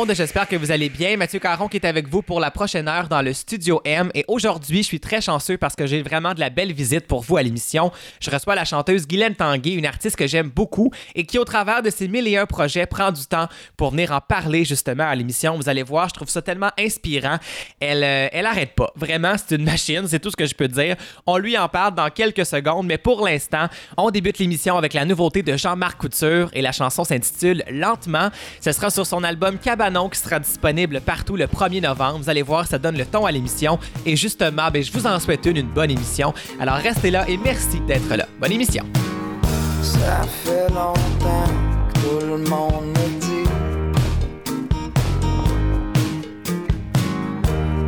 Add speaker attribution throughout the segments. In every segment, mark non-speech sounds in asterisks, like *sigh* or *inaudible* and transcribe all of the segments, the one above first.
Speaker 1: monde, j'espère que vous allez bien. Mathieu Caron qui est avec vous pour la prochaine heure dans le Studio M. Et aujourd'hui, je suis très chanceux parce que j'ai vraiment de la belle visite pour vous à l'émission. Je reçois la chanteuse Guylaine Tanguay, une artiste que j'aime beaucoup et qui, au travers de ses mille et un projets, prend du temps pour venir en parler justement à l'émission. Vous allez voir, je trouve ça tellement inspirant. Elle, euh, elle arrête pas. Vraiment, c'est une machine, c'est tout ce que je peux dire. On lui en parle dans quelques secondes, mais pour l'instant, on débute l'émission avec la nouveauté de Jean-Marc Couture et la chanson s'intitule Lentement. Ce sera sur son album Qui sera disponible partout le 1er novembre. Vous allez voir, ça donne le ton à l'émission. Et justement, ben, je vous en souhaite une, une bonne émission. Alors restez là et merci d'être là. Bonne émission.
Speaker 2: Ça fait longtemps que tout le monde me dit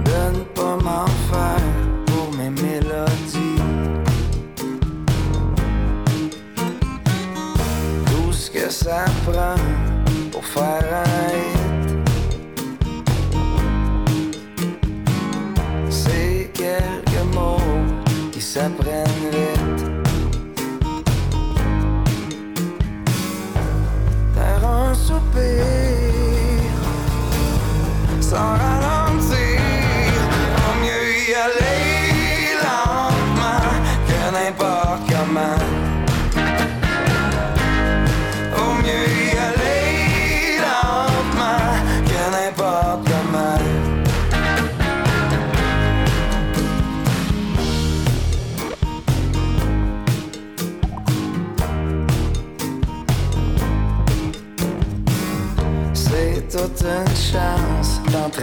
Speaker 2: de ne pas m'en faire pour mes mélodies. Tout ce que ça prend pour faire un quelques mots qui s'apprennent vite. faire un soupir sans ralentir.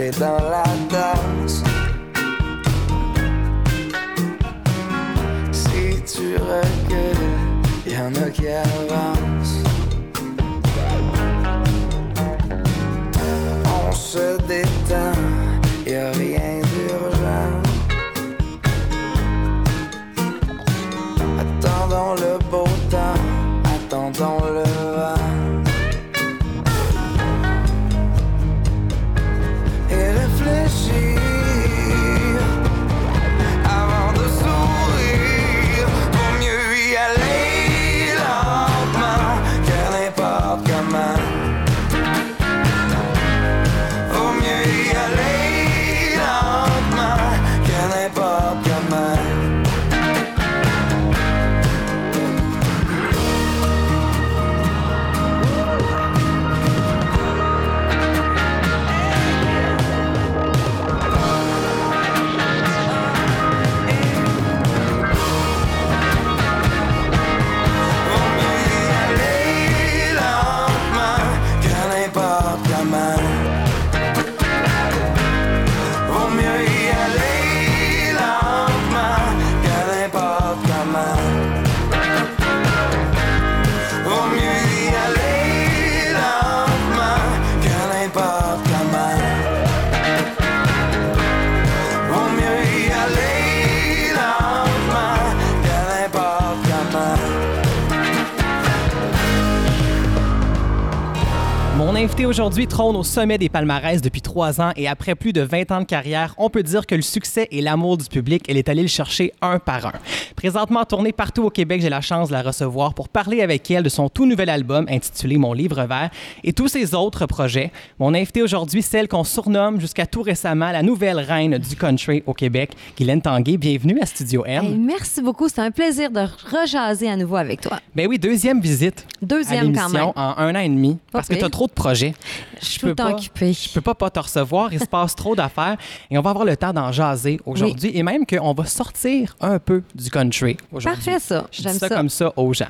Speaker 2: D'entrer dans la danse. Si tu recules, y en a qui avancent.
Speaker 1: Invité aujourd'hui trône au sommet des palmarès depuis trois ans et après plus de 20 ans de carrière, on peut dire que le succès et l'amour du public, elle est allée le chercher un par un. Présentement en tournée partout au Québec, j'ai la chance de la recevoir pour parler avec elle de son tout nouvel album intitulé Mon livre vert et tous ses autres projets. Mon invité aujourd'hui, celle qu'on surnomme jusqu'à tout récemment la nouvelle reine du country au Québec, Guylaine Tanguay. Bienvenue à Studio M.
Speaker 3: Hey, merci beaucoup. C'est un plaisir de rejaser à nouveau avec toi.
Speaker 1: Ben oui, deuxième visite à
Speaker 3: Deuxième quand
Speaker 1: l'émission
Speaker 3: même.
Speaker 1: en un an et demi parce que tu as trop de projets.
Speaker 3: Je suis tout le temps
Speaker 1: pas-
Speaker 3: occupée.
Speaker 1: Je peux pas pas te recevoir, il se passe trop d'affaires et on va avoir le temps d'en jaser aujourd'hui et même qu'on va sortir un peu du country aujourd'hui.
Speaker 3: Parfait, ça.
Speaker 1: Je dis
Speaker 3: J'aime
Speaker 1: ça,
Speaker 3: ça.
Speaker 1: comme ça aux gens.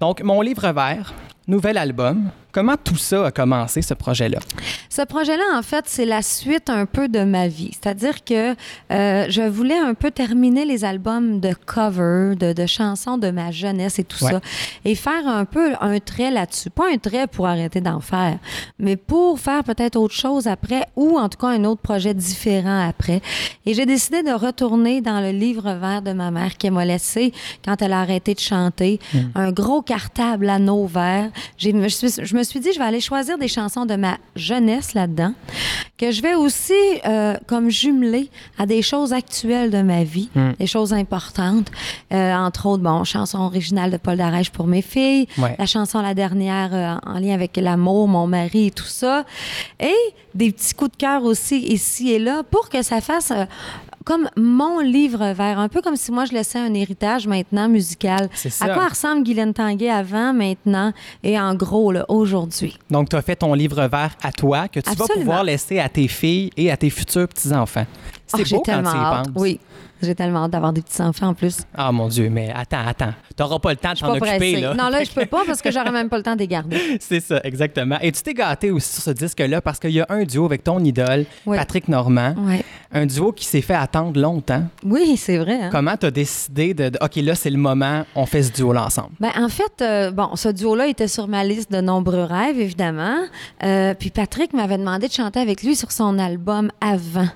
Speaker 1: Donc, mon livre vert, nouvel album. Comment tout ça a commencé, ce projet-là?
Speaker 3: Ce projet-là, en fait, c'est la suite un peu de ma vie. C'est-à-dire que euh, je voulais un peu terminer les albums de cover, de, de chansons de ma jeunesse et tout
Speaker 1: Ouais.
Speaker 3: ça, et faire un peu un trait là-dessus. Pas un trait pour arrêter d'en faire, mais pour faire peut-être autre chose après, ou en tout cas un autre projet différent après. Et j'ai décidé de retourner dans le livre vert de ma mère qui m'a laissé quand elle a arrêté de chanter. Un gros cartable à nos verts. Je, me suis- je me suis dit, je vais aller choisir des chansons de ma jeunesse là-dedans, que je vais aussi euh, comme jumeler à des choses actuelles de ma vie,
Speaker 1: Hmm.
Speaker 3: des choses importantes. Euh, entre autres, bon, chanson originale de Paul Darèche pour mes filles,
Speaker 1: Ouais.
Speaker 3: la chanson la dernière euh, en lien avec l'amour, mon mari et tout ça, et des petits coups de cœur aussi ici et là pour que ça fasse comme mon livre vert, un peu comme si moi je laissais un héritage maintenant musical.
Speaker 1: C'est ça.
Speaker 3: À quoi ressemble Guylaine Tanguay avant, maintenant et en gros aujourd'hui?
Speaker 1: Donc, tu as fait ton livre vert à toi que tu vas pouvoir laisser à tes filles et à tes futurs petits-enfants. C'est
Speaker 3: j'ai
Speaker 1: beau quand tu y penses.
Speaker 3: Oui, j'ai tellement hâte d'avoir des petits-enfants en plus.
Speaker 1: Ah, mon Dieu, mais attends, attends. Tu n'auras pas le temps de t'en occuper,
Speaker 3: pressée.
Speaker 1: là.
Speaker 3: Non, là, je peux pas parce que j'aurais même pas le temps de les garder. *laughs*
Speaker 1: C'est ça, exactement. Et tu t'es gâté aussi sur ce disque-là parce qu'il y a un duo avec ton idole,
Speaker 3: Oui.
Speaker 1: Patrick Normand. Un duo qui s'est fait attendre longtemps.
Speaker 3: Oui, c'est vrai. hein.
Speaker 1: Comment tu as décidé de, de- OK, là, c'est le moment, on fait ce duo-là ensemble?
Speaker 3: Ben, en fait, euh, bon, ce duo-là était sur ma liste de nombreux rêves, évidemment. Euh, puis Patrick m'avait demandé de chanter avec lui sur son album avant.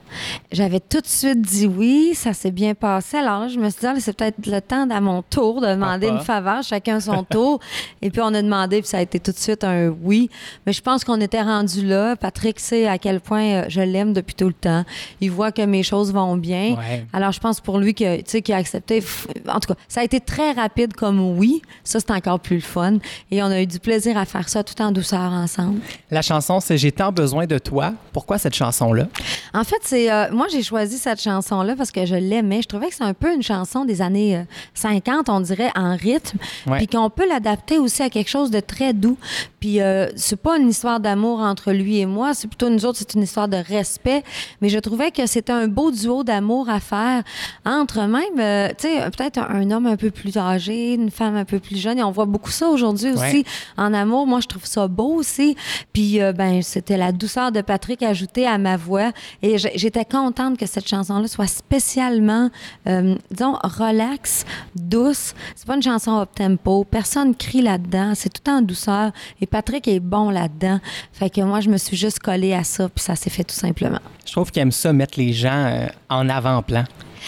Speaker 3: J'avais tout de suite dit oui, ça s'est bien passé. Alors là, je me suis dit, Ah, c'est peut-être le temps à mon tour de demander
Speaker 1: Papa.
Speaker 3: une faveur, chacun son tour. *laughs* Et puis on a demandé, puis ça a été tout de suite un oui. Mais je pense qu'on était rendu là. Patrick sait à quel point euh, je l'aime depuis tout le temps. Il voit que mes choses vont bien.
Speaker 1: Ouais.
Speaker 3: Alors, je pense pour lui que, qu'il a accepté. En tout cas, ça a été très rapide comme oui. Ça, c'est encore plus le fun. Et on a eu du plaisir à faire ça tout en douceur ensemble.
Speaker 1: La chanson, c'est J'ai tant besoin de toi. Pourquoi cette chanson-là?
Speaker 3: En fait, c'est euh, moi j'ai choisi cette chanson-là parce que je l'aimais. Je trouvais que c'est un peu une chanson des années euh, 50, on dirait en rythme,
Speaker 1: Ouais.
Speaker 3: puis qu'on peut l'adapter aussi à quelque chose de très doux. Puis euh, c'est pas une histoire d'amour entre lui et moi, c'est plutôt nous autres, c'est une histoire de respect. Mais je trouvais que c'était un beau duo d'amour à faire entre même, euh, tu sais, peut-être un, homme un peu plus âgé, une femme un peu plus jeune. Et on voit beaucoup ça aujourd'hui aussi
Speaker 1: Ouais.
Speaker 3: en amour. Moi, je trouve ça beau aussi. Puis, euh, ben, c'était la douceur de Patrick ajoutée à ma voix. Et j'étais contente que cette chanson-là soit spécialement, euh, disons, relax, douce. C'est pas une chanson up-tempo. Personne crie là-dedans. C'est tout en douceur. Et Patrick est bon là-dedans. Fait que moi, je me suis juste collée à ça. Puis ça s'est fait tout simplement.
Speaker 1: Je trouve qu'il aime ça, mettre les gens euh, en avant-plan.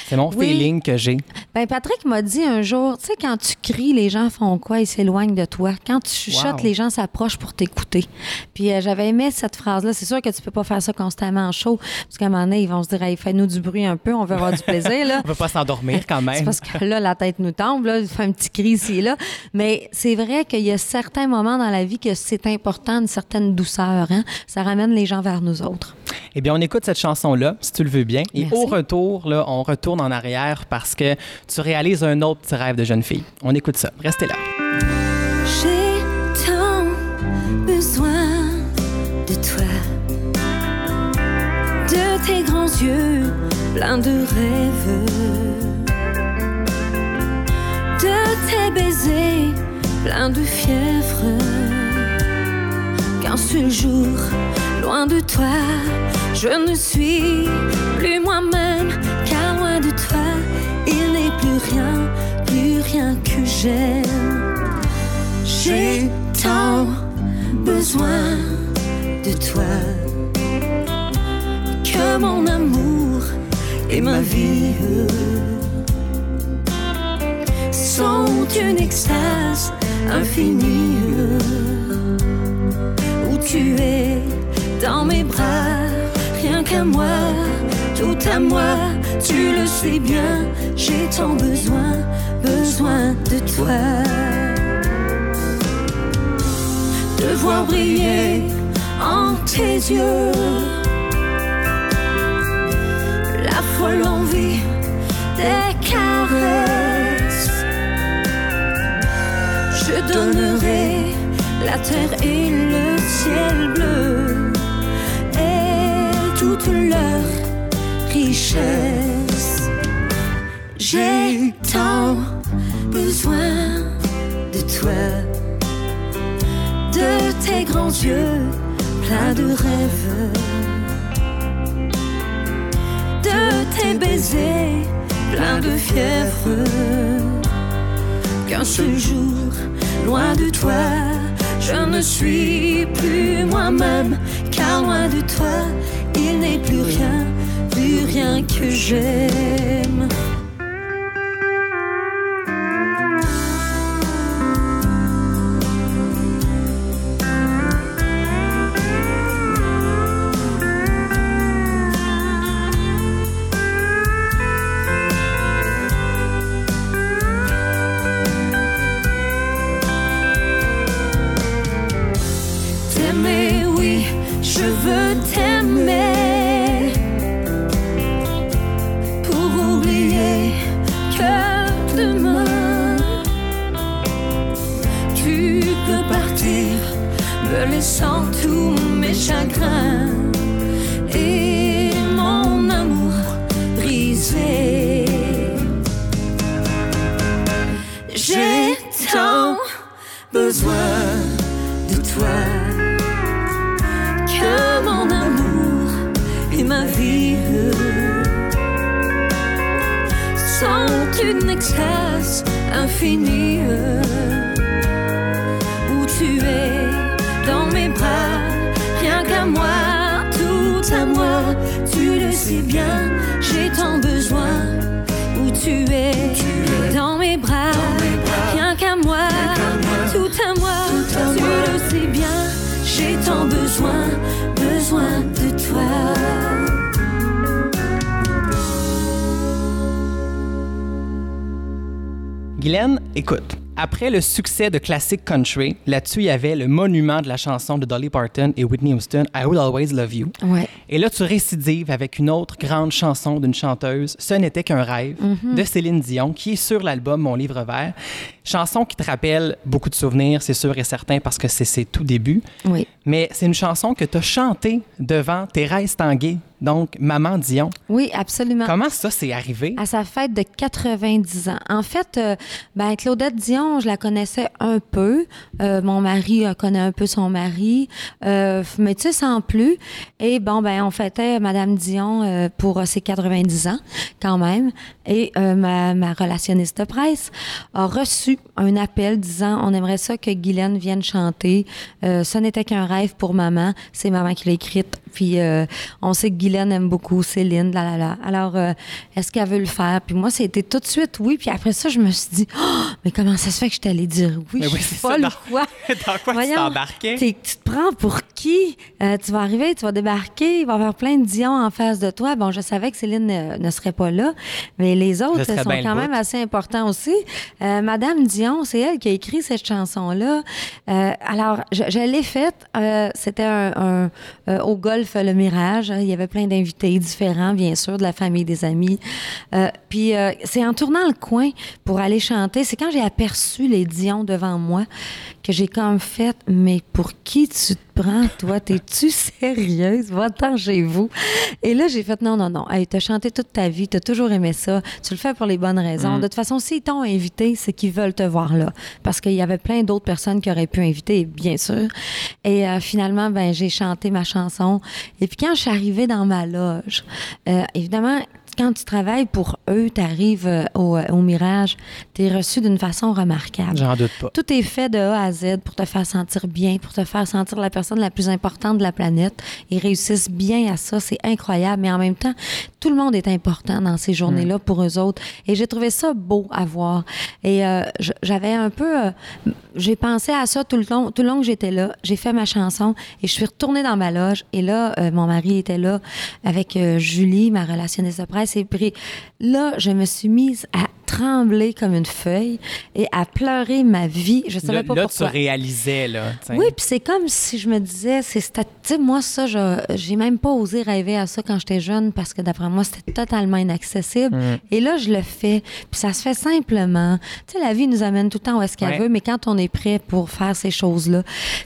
Speaker 1: C'est mon
Speaker 3: Oui.
Speaker 1: feeling que j'ai.
Speaker 3: Ben Patrick m'a dit un jour, tu sais, quand tu cries, les gens font quoi? Ils s'éloignent de toi. Quand tu chuchotes,
Speaker 1: Wow.
Speaker 3: les gens s'approchent pour t'écouter. Puis euh, j'avais aimé cette phrase-là. C'est sûr que tu peux pas faire ça constamment en show, parce qu'à un moment donné, ils vont se dire, hey, fais-nous du bruit un peu, on veut avoir du plaisir, là. *laughs*
Speaker 1: On peut pas s'endormir quand même.
Speaker 3: parce que là, la tête nous tombe, là, il fait un petit cri ici et là. Mais c'est vrai qu'il y a certains moments dans la vie que c'est important, une certaine douceur. Hein? Ça ramène les gens vers nous autres.
Speaker 1: Eh bien, on écoute cette chanson-là, si tu le veux bien. Et
Speaker 3: Merci.
Speaker 1: au retour, là, on retourne en arrière parce que tu réalises un autre petit rêve de jeune fille. On écoute ça. Restez là.
Speaker 4: J'ai tant besoin de toi, de tes grands yeux pleins de rêves, de tes baisers pleins de fièvre. Qu'un seul jour, loin de toi, je ne suis plus moi-même, plus rien, plus rien que j'aime. J'ai tant besoin de toi. Que mon amour et ma vie sont une extase infinie. Où tu es dans mes bras, rien qu'à moi, tout à moi, tu le sais bien, j'ai tant besoin, besoin de toi. De voir briller en tes yeux la folle envie des caresses. Je donnerai la terre et le ciel bleu richesse. J'ai tant besoin de toi de tes grands yeux pleins de rêves, de tes baisers pleins de fièvre. Qu'un seul jour, loin de toi, je ne suis plus moi-même, car loin de toi, il n'est plus rien, rien que j'aime. Vie sont une extase infinie où tu es dans mes bras, rien qu'à moi, tout à moi, tu le sais bien, j'ai tant besoin où tu es dans mes bras, rien qu'à moi, tout à moi, tu le sais bien, j'ai tant besoin, besoin
Speaker 5: Guylaine, écoute. Après le succès de classique country, là-dessus, il y avait le monument de la chanson de Dolly Parton et Whitney Houston, I Will Always Love You.
Speaker 3: Ouais.
Speaker 5: Et là, tu récidives avec une autre grande chanson d'une chanteuse, Ce n'était qu'un rêve, de Céline Dion, qui est sur l'album Mon livre vert. Chanson qui te rappelle beaucoup de souvenirs, c'est sûr et certain, parce que c'est ses tout débuts.
Speaker 3: Oui.
Speaker 5: Mais c'est une chanson que tu as chantée devant Thérèse Tanguay, donc Maman Dion.
Speaker 3: Oui, absolument.
Speaker 5: Comment ça s'est arrivé?
Speaker 3: À sa fête de 90 ans. En fait, euh, ben, Claudette Dion, je la connaissais un peu. Euh, mon mari euh, connaît un peu son mari. Euh, mais tu sais, sans plus. Et bon, ben, on fêtait Madame Dion pour ses 90 ans, quand même. Et ma, ma relationniste de presse a reçu un appel disant on aimerait ça que Guylaine vienne chanter. Euh, ce n'était qu'un rêve pour maman. C'est maman qui l'a écrite. Puis euh, on sait que Guylaine aime beaucoup Céline, là, là, là. Alors, euh, est-ce qu'elle veut le faire? Puis moi, c'était tout de suite oui. Puis après ça, je me suis dit, Oh, mais comment ça se fait que je t'allais dire oui?
Speaker 5: Mais
Speaker 3: je
Speaker 5: oui,
Speaker 3: suis folle ou quoi? *laughs*
Speaker 5: Dans quoi tu
Speaker 3: Voyons,
Speaker 5: t'embarquais?
Speaker 3: t'es- Tu te prends pour qui? Euh, tu vas arriver, tu vas débarquer, il va y avoir plein de Dion en face de toi. Bon, je savais que Céline ne, ne serait pas là, mais les autres sont quand même assez importants aussi. Madame Dion, c'est elle qui a écrit cette chanson-là. Alors, je, je l'ai faite. C'était un, un- au golf Le Mirage. Il y avait plein d'invités différents, bien sûr, de la famille, des amis. Euh, puis euh, c'est en tournant le coin pour aller chanter, c'est quand j'ai aperçu les Dion devant moi que j'ai comme fait, mais pour qui tu te prends, toi? T'es-tu *laughs* sérieuse? Va-t'en chez vous. Et là, j'ai fait, non, non, non. Hey, t'as chanté toute ta vie, t'as toujours aimé ça. Tu le fais pour les bonnes raisons. De toute façon, s'ils t'ont invité, c'est qu'ils veulent te voir là. Parce qu'il y avait plein d'autres personnes qui auraient pu inviter, bien sûr. Et euh, finalement, ben, j'ai chanté ma chanson. Et puis quand je suis arrivée dans ma loge, euh, évidemment, quand tu travailles pour eux, tu arrives au, euh, au Mirage, tu es reçu d'une façon remarquable.
Speaker 5: J'en doute pas.
Speaker 3: Tout est fait de A à Z pour te faire sentir bien, pour te faire sentir la personne la plus importante de la planète. Ils réussissent bien à ça, c'est incroyable. Mais en même temps, tout le monde est important dans ces journées-là pour eux autres. Et j'ai trouvé ça beau à voir. Et euh, j'avais un peu... euh, j'ai pensé à ça tout le long, tout le long que j'étais là. J'ai fait ma chanson et je suis retournée dans ma loge. Et là, euh, mon mari était là avec euh, Julie, ma relationniste de presse. Là, je me suis mise à trembler comme une feuille et à pleurer ma vie. Je savais
Speaker 5: Là,
Speaker 3: pas
Speaker 5: là, tu
Speaker 3: pourquoi.
Speaker 5: réalisais, là. t'sais.
Speaker 3: Oui, puis c'est comme si je me disais, c'est sais, moi ça, je- j'ai même pas osé rêver à ça quand j'étais jeune parce que d'après moi c'était totalement inaccessible.
Speaker 5: Mm.
Speaker 3: Et là je le fais, puis ça se fait simplement. Tu sais, la vie nous amène tout le temps où est-ce qu'elle
Speaker 5: Ouais.
Speaker 3: veut, mais quand on est prêt pour faire ces choses là,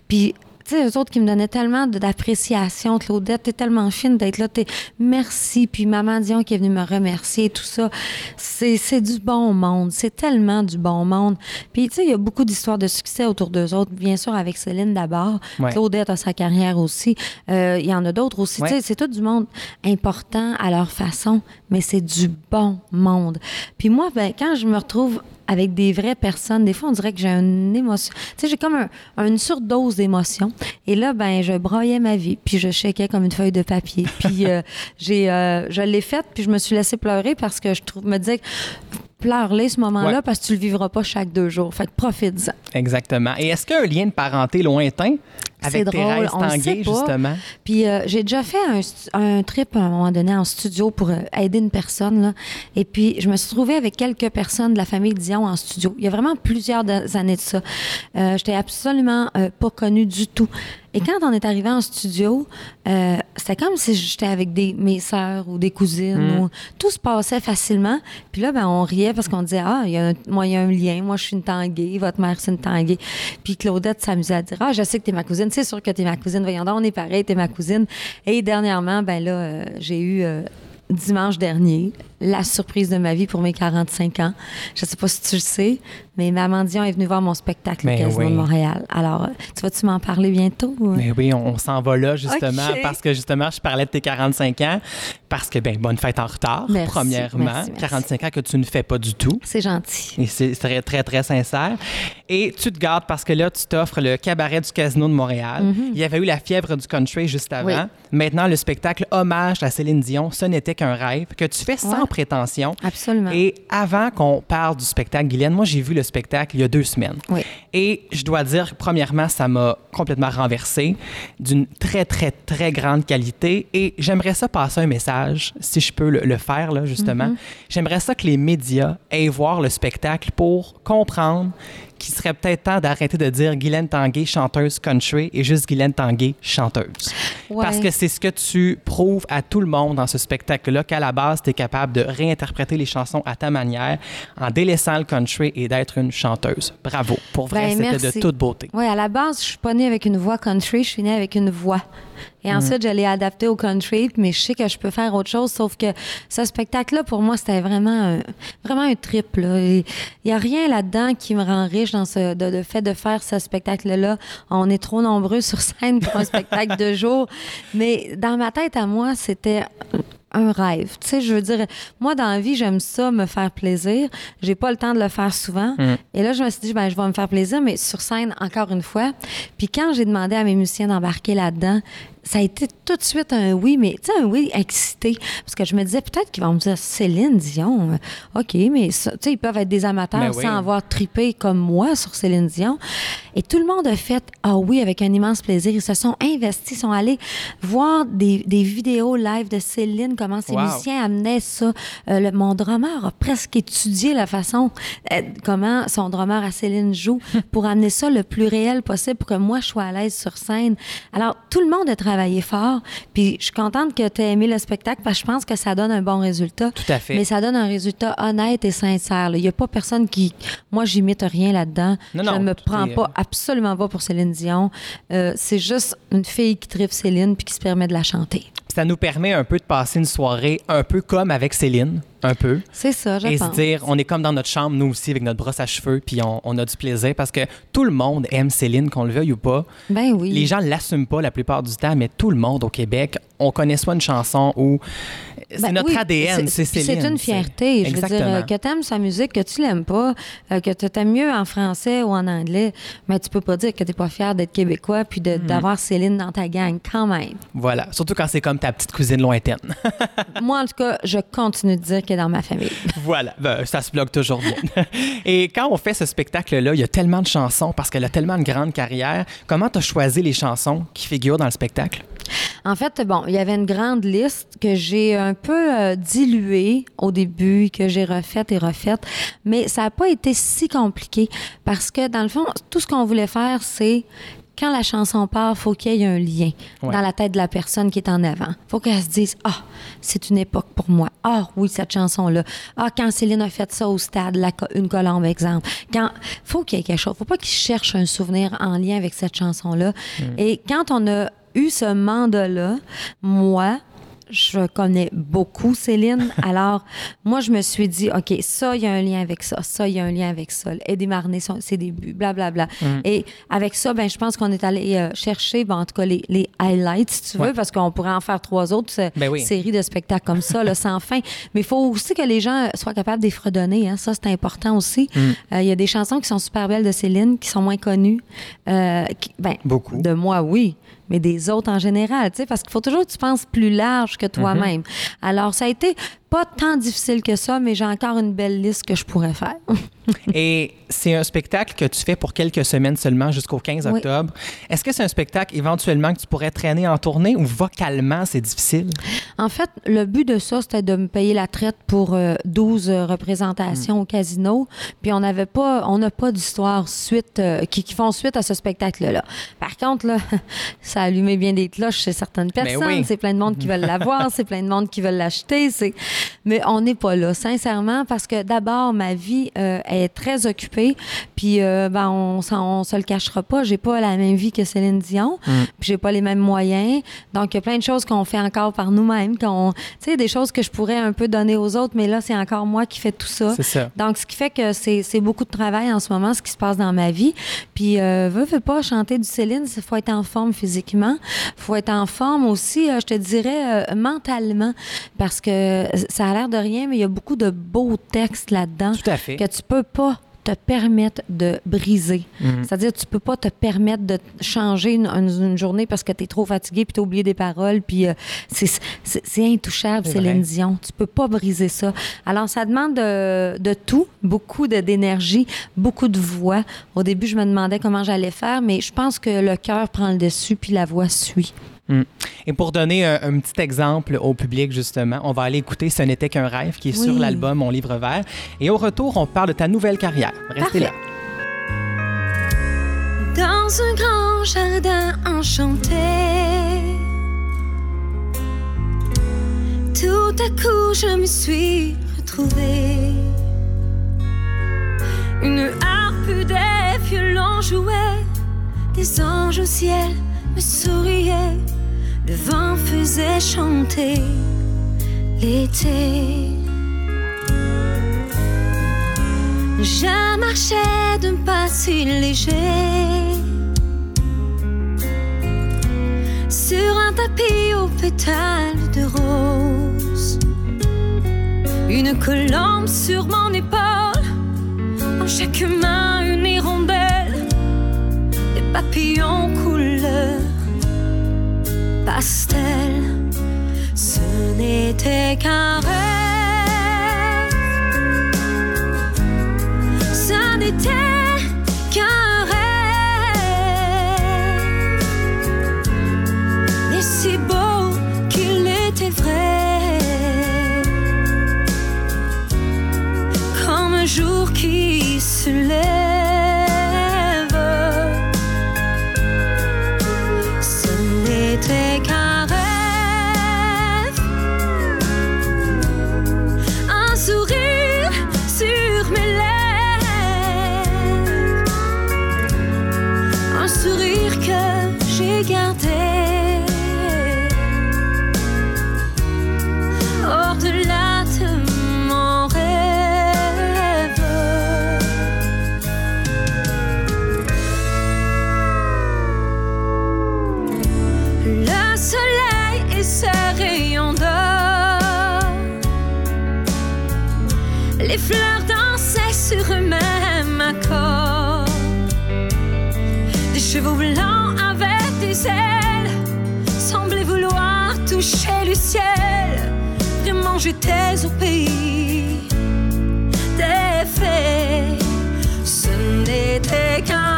Speaker 3: puis tu sais, eux autres qui me donnaient tellement d'appréciation, Claudette, t'es tellement fine d'être là, t'es merci, puis Maman Dion qui est venue me remercier, tout ça, c'est c'est du bon monde, c'est tellement du bon monde. Puis tu sais, il y a beaucoup d'histoires de succès autour d'eux autres, bien sûr avec Céline d'abord,
Speaker 5: Ouais.
Speaker 3: Claudette a sa carrière aussi, Euh, il y en a d'autres aussi,
Speaker 5: Ouais.
Speaker 3: tu sais, c'est tout du monde important à leur façon, mais c'est du bon monde. Puis moi, ben, quand je me retrouve avec des vraies personnes, des fois, on dirait que j'ai une émotion. Tu sais, j'ai comme un- une surdose d'émotions. Et là, ben, je broyais ma vie, puis je shakeais comme une feuille de papier. Puis euh, *laughs* j'ai, euh, je l'ai faite, puis je me suis laissée pleurer parce que je trouve, me disais que pleure-les ce moment-là
Speaker 5: Ouais.
Speaker 3: parce que tu le vivras pas chaque deux jours. Fait que profite-en.
Speaker 5: Exactement. Et est-ce qu'il y a un lien de parenté lointain
Speaker 3: C'est drôle, on le sait
Speaker 5: Tanguay,
Speaker 3: pas.
Speaker 5: justement?
Speaker 3: Puis euh, j'ai déjà fait un, un trip à un moment donné en studio pour euh, aider une personne. Là. Et puis je me suis trouvée avec quelques personnes de la famille Dion en studio. Il y a vraiment plusieurs années de ça. Euh, J'étais absolument euh, pas connue du tout. Et quand on est arrivé en studio, euh, c'était comme si j'étais avec des, mes sœurs ou des cousines. Ou, tout se passait facilement. Puis là, ben, on riait parce qu'on disait, ah, il y a un, moi, il y a un lien. Moi, je suis une tanguée. Votre mère, c'est une tanguée. Puis Claudette s'amusait à dire, ah, je sais que t'es ma cousine. C'est sûr que t'es ma cousine. Voyons donc, on est pareil, t'es ma cousine. Et dernièrement, ben là, euh, j'ai eu... euh, dimanche dernier, la surprise de ma vie pour mes 45 ans. Je sais pas si tu le sais, mais Maman Dion est venue voir mon spectacle au
Speaker 1: Ben
Speaker 3: Casino
Speaker 1: oui.
Speaker 3: de Montréal. Alors, tu vas-tu m'en parler bientôt?
Speaker 1: Mais oui, on, on s'en va là, justement, parce que justement, je parlais de tes 45 ans, parce que, ben, bonne fête en retard,
Speaker 3: Merci,
Speaker 1: premièrement.
Speaker 3: merci, merci.
Speaker 1: 45 ans que tu ne fais pas du tout.
Speaker 3: C'est gentil.
Speaker 1: Et c'est très, très, très sincère. Et tu te gardes parce que là, tu t'offres le cabaret du Casino de Montréal. Il y avait eu la fièvre du country juste avant.
Speaker 3: Mm-hmm. Oui.
Speaker 1: Maintenant, le spectacle Hommage à Céline Dion, ce n'était qu'un rêve que tu fais sans
Speaker 3: Ouais.
Speaker 1: Prétention.
Speaker 3: Absolument.
Speaker 1: Et avant qu'on parle du spectacle, Guylaine, moi, j'ai vu le spectacle il y a deux semaines.
Speaker 3: Oui.
Speaker 1: Et je dois dire, premièrement, ça m'a complètement renversé d'une très, très, très grande qualité. Et j'aimerais ça passer un message, si je peux le, le faire, là, justement. J'aimerais ça que les médias aillent voir le spectacle pour comprendre qu'il serait peut-être temps d'arrêter de dire Guylaine Tanguay, chanteuse country, et juste Guylaine Tanguay, chanteuse.
Speaker 3: Ouais.
Speaker 1: Parce que c'est ce que tu prouves à tout le monde dans ce spectacle-là, qu'à la base, tu es capable de réinterpréter les chansons à ta manière en délaissant le country et d'être une chanteuse. Bravo. Pour vrai,
Speaker 3: Ben,
Speaker 1: c'était de toute beauté.
Speaker 3: Oui, à la base, je suis pas née avec une voix country, je suis née avec une voix. Et ensuite, je l'ai adapté au country, mais je sais que je peux faire autre chose, sauf que ce spectacle-là, pour moi, c'était vraiment un, vraiment un trip. Il n'y a rien là-dedans qui me rend riche dans ce, de, fait de faire ce spectacle-là. On est trop nombreux sur scène pour un spectacle de jour. *laughs* Mais dans ma tête, à moi, c'était un rêve. Tu sais, je veux dire, moi, dans la vie, j'aime ça, me faire plaisir. J'ai pas le temps de le faire souvent. Et là, je me suis dit, ben, je vais me faire plaisir, mais sur scène, encore une fois. Puis quand j'ai demandé à mes musiciens d'embarquer là-dedans, ça a été tout de suite un oui, mais tu sais, un oui excité. Parce que je me disais, peut-être qu'ils vont me dire, Céline Dion, euh, OK, mais tu sais, ils peuvent être des amateurs
Speaker 1: Ben oui.
Speaker 3: sans avoir tripé comme moi sur Céline Dion. Et tout le monde a fait, ah oui, avec un immense plaisir. Ils se sont investis, sont allés voir des, des vidéos live de Céline, comment ses
Speaker 1: Wow.
Speaker 3: musiciens amenaient ça. Euh, le- mon drummer a presque étudié la façon, euh, comment son drummer à Céline joue *laughs* pour amener ça le plus réel possible pour que moi, je sois à l'aise sur scène. Alors, tout le monde a travaillé fort. Puis, je suis contente que tu aies aimé le spectacle parce que je pense que ça donne un bon résultat.
Speaker 1: Tout à fait.
Speaker 3: Mais ça donne un résultat honnête et sincère. là. Il n'y a pas personne qui. Moi, j'imite rien là-dedans.
Speaker 1: Non,
Speaker 3: je
Speaker 1: non,
Speaker 3: ne me prends
Speaker 1: est-
Speaker 3: pas, absolument pas pour Céline Dion. Euh, c'est juste une fille qui tripe Céline puis qui se permet de la chanter.
Speaker 1: Ça nous permet un peu de passer une soirée un peu comme avec Céline, un peu.
Speaker 3: C'est ça, je
Speaker 1: et
Speaker 3: pense.
Speaker 1: se dire, on est comme dans notre chambre, nous aussi, avec notre brosse à cheveux, puis on, on a du plaisir parce que tout le monde aime Céline, qu'on le veuille ou pas.
Speaker 3: Ben oui.
Speaker 1: Les gens l'assument pas la plupart du temps, mais tout le monde au Québec, on connaît soit une chanson ou
Speaker 3: Ben
Speaker 1: notre
Speaker 3: oui,
Speaker 1: ADN, c'est Céline.
Speaker 3: C'est une fierté. Je veux dire, euh, que tu aimes sa musique, que tu l'aimes pas, euh, que tu t'aimes mieux en français ou en anglais, mais tu peux pas dire que tu pas fier d'être québécois puis
Speaker 1: Mm-hmm.
Speaker 3: d'avoir Céline dans ta gang quand même.
Speaker 1: Voilà, surtout quand c'est comme ta petite cousine lointaine. *laughs*
Speaker 3: Moi, en tout cas, je continue de dire qu'elle est dans ma famille.
Speaker 1: voilà, ben, ça se bloque toujours bien. *laughs* Et quand on fait ce spectacle-là, il y a tellement de chansons parce qu'elle a tellement une grande carrière. Comment tu as choisi les chansons qui figurent dans le spectacle?
Speaker 3: En fait, bon, il y avait une grande liste que j'ai un peu euh, diluée au début, que j'ai refaite et refaite, mais ça n'a pas été si compliqué parce que, dans le fond, tout ce qu'on voulait faire, c'est quand la chanson part, faut qu'il y ait un lien
Speaker 1: Ouais.
Speaker 3: dans la tête de la personne qui est en avant. faut qu'elle se dise Ah, c'est une époque pour moi. Ah, oui, cette chanson-là. Ah, quand Céline a fait ça au stade, la une colombe, exemple. Quand faut qu'il y ait quelque chose. faut pas qu'il cherche un souvenir en lien avec cette chanson-là. Et quand on a eu ce mandat-là, moi, je connais beaucoup Céline. *laughs* Alors, moi, je me suis dit, OK, ça, il y a un lien avec ça. Ça, il y a un lien avec ça. Marnay, son- ses débuts, blablabla. Et avec ça, ben, je pense qu'on est allé euh, chercher, ben, en tout cas, les, les highlights, si tu veux,
Speaker 1: Ouais.
Speaker 3: parce qu'on pourrait en faire trois autres
Speaker 1: Ben oui.
Speaker 3: séries de spectacles comme ça, là, *laughs* sans fin. Mais il faut aussi que les gens soient capables fredonner. Hein. Ça, c'est important aussi.
Speaker 1: Mm.
Speaker 3: Euh, Il y a des chansons qui sont super belles de Céline, qui sont moins connues. Euh, qui- ben,
Speaker 1: Beaucoup.
Speaker 3: de moi, oui, mais des autres en général, tu sais, parce qu'il faut toujours que tu penses plus large que toi-même.
Speaker 1: Mm-hmm.
Speaker 3: Alors, ça a été
Speaker 6: pas tant difficile que ça, mais j'ai encore une belle liste que je pourrais faire. *laughs*
Speaker 1: Et c'est un spectacle que tu fais pour quelques semaines seulement jusqu'au 15
Speaker 6: Oui.
Speaker 1: octobre. Est-ce que c'est un spectacle éventuellement que tu pourrais traîner en tournée ou vocalement c'est difficile?
Speaker 6: En fait, le but de ça, c'était de me payer la traite pour euh, 12 euh, représentations au casino. Puis on n'avait pas, on n'a pas d'histoire suite euh, qui, qui font suite à ce spectacle-là. Par contre, là, *laughs* ça a allumé bien des cloches chez certaines
Speaker 1: Mais
Speaker 6: personnes.
Speaker 1: oui.
Speaker 6: C'est plein de monde qui veulent l'avoir, *laughs* c'est plein de monde qui veulent l'acheter. C'est... Mais on n'est pas là, sincèrement, parce que d'abord, ma vie euh, est très occupée. Puis euh, ben, on, on se le cachera pas. J'ai pas la même vie que Céline Dion. Puis j'ai pas les mêmes moyens. Donc, il y a plein de choses qu'on fait encore par nous-mêmes. qu'on- Tu sais, des choses que je pourrais un peu donner aux autres, mais là, c'est encore moi qui fais tout ça.
Speaker 1: Ça.
Speaker 6: Donc, ce qui fait que c'est c'est beaucoup de travail en ce moment, ce qui se passe dans ma vie. Puis, euh, veux, veux pas chanter du Céline, il faut être en forme physiquement. faut être en forme aussi, euh, je te dirais, euh, mentalement. Parce que ça a l'air de rien, mais il y a beaucoup de beaux textes là-dedans que tu peux pas te permettre de briser.
Speaker 1: Mhm.
Speaker 6: C'est-à-dire, tu peux pas te permettre de changer une, journée parce que tu es trop fatigué puis tu as oublié des paroles. Puis euh, c'est- intouchable,
Speaker 1: C'est
Speaker 6: Céline. Dion. Tu peux pas briser ça. Alors, ça demande de, de tout, beaucoup d'énergie, beaucoup de voix. Au début, je me demandais comment j'allais faire, mais je pense que le cœur prend le dessus puis la voix suit.
Speaker 1: Et pour donner un, un petit exemple au public, justement, on va aller écouter Ce n'était qu'un rêve qui est sur l'album Mon livre vert. Et au retour, on parle de ta nouvelle carrière. Restez
Speaker 6: Parfait.
Speaker 1: là.
Speaker 3: dans un grand jardin enchanté. Tout à coup, je me suis retrouvée. Une harpe, des violons jouaient, des anges au ciel me souriaient, le vent faisait chanter l'été. Je marchais d'un pas si léger sur un tapis aux pétales de rose. Une colombe sur mon épaule, en chaque main une hirondelle, des papillons couleur pastel. Ce n'était qu'un rêve. Ça n'était chevaux blancs avec des ailes semblaient vouloir toucher le ciel. Vraiment, j'étais au pays des fées. Ce n'était qu'un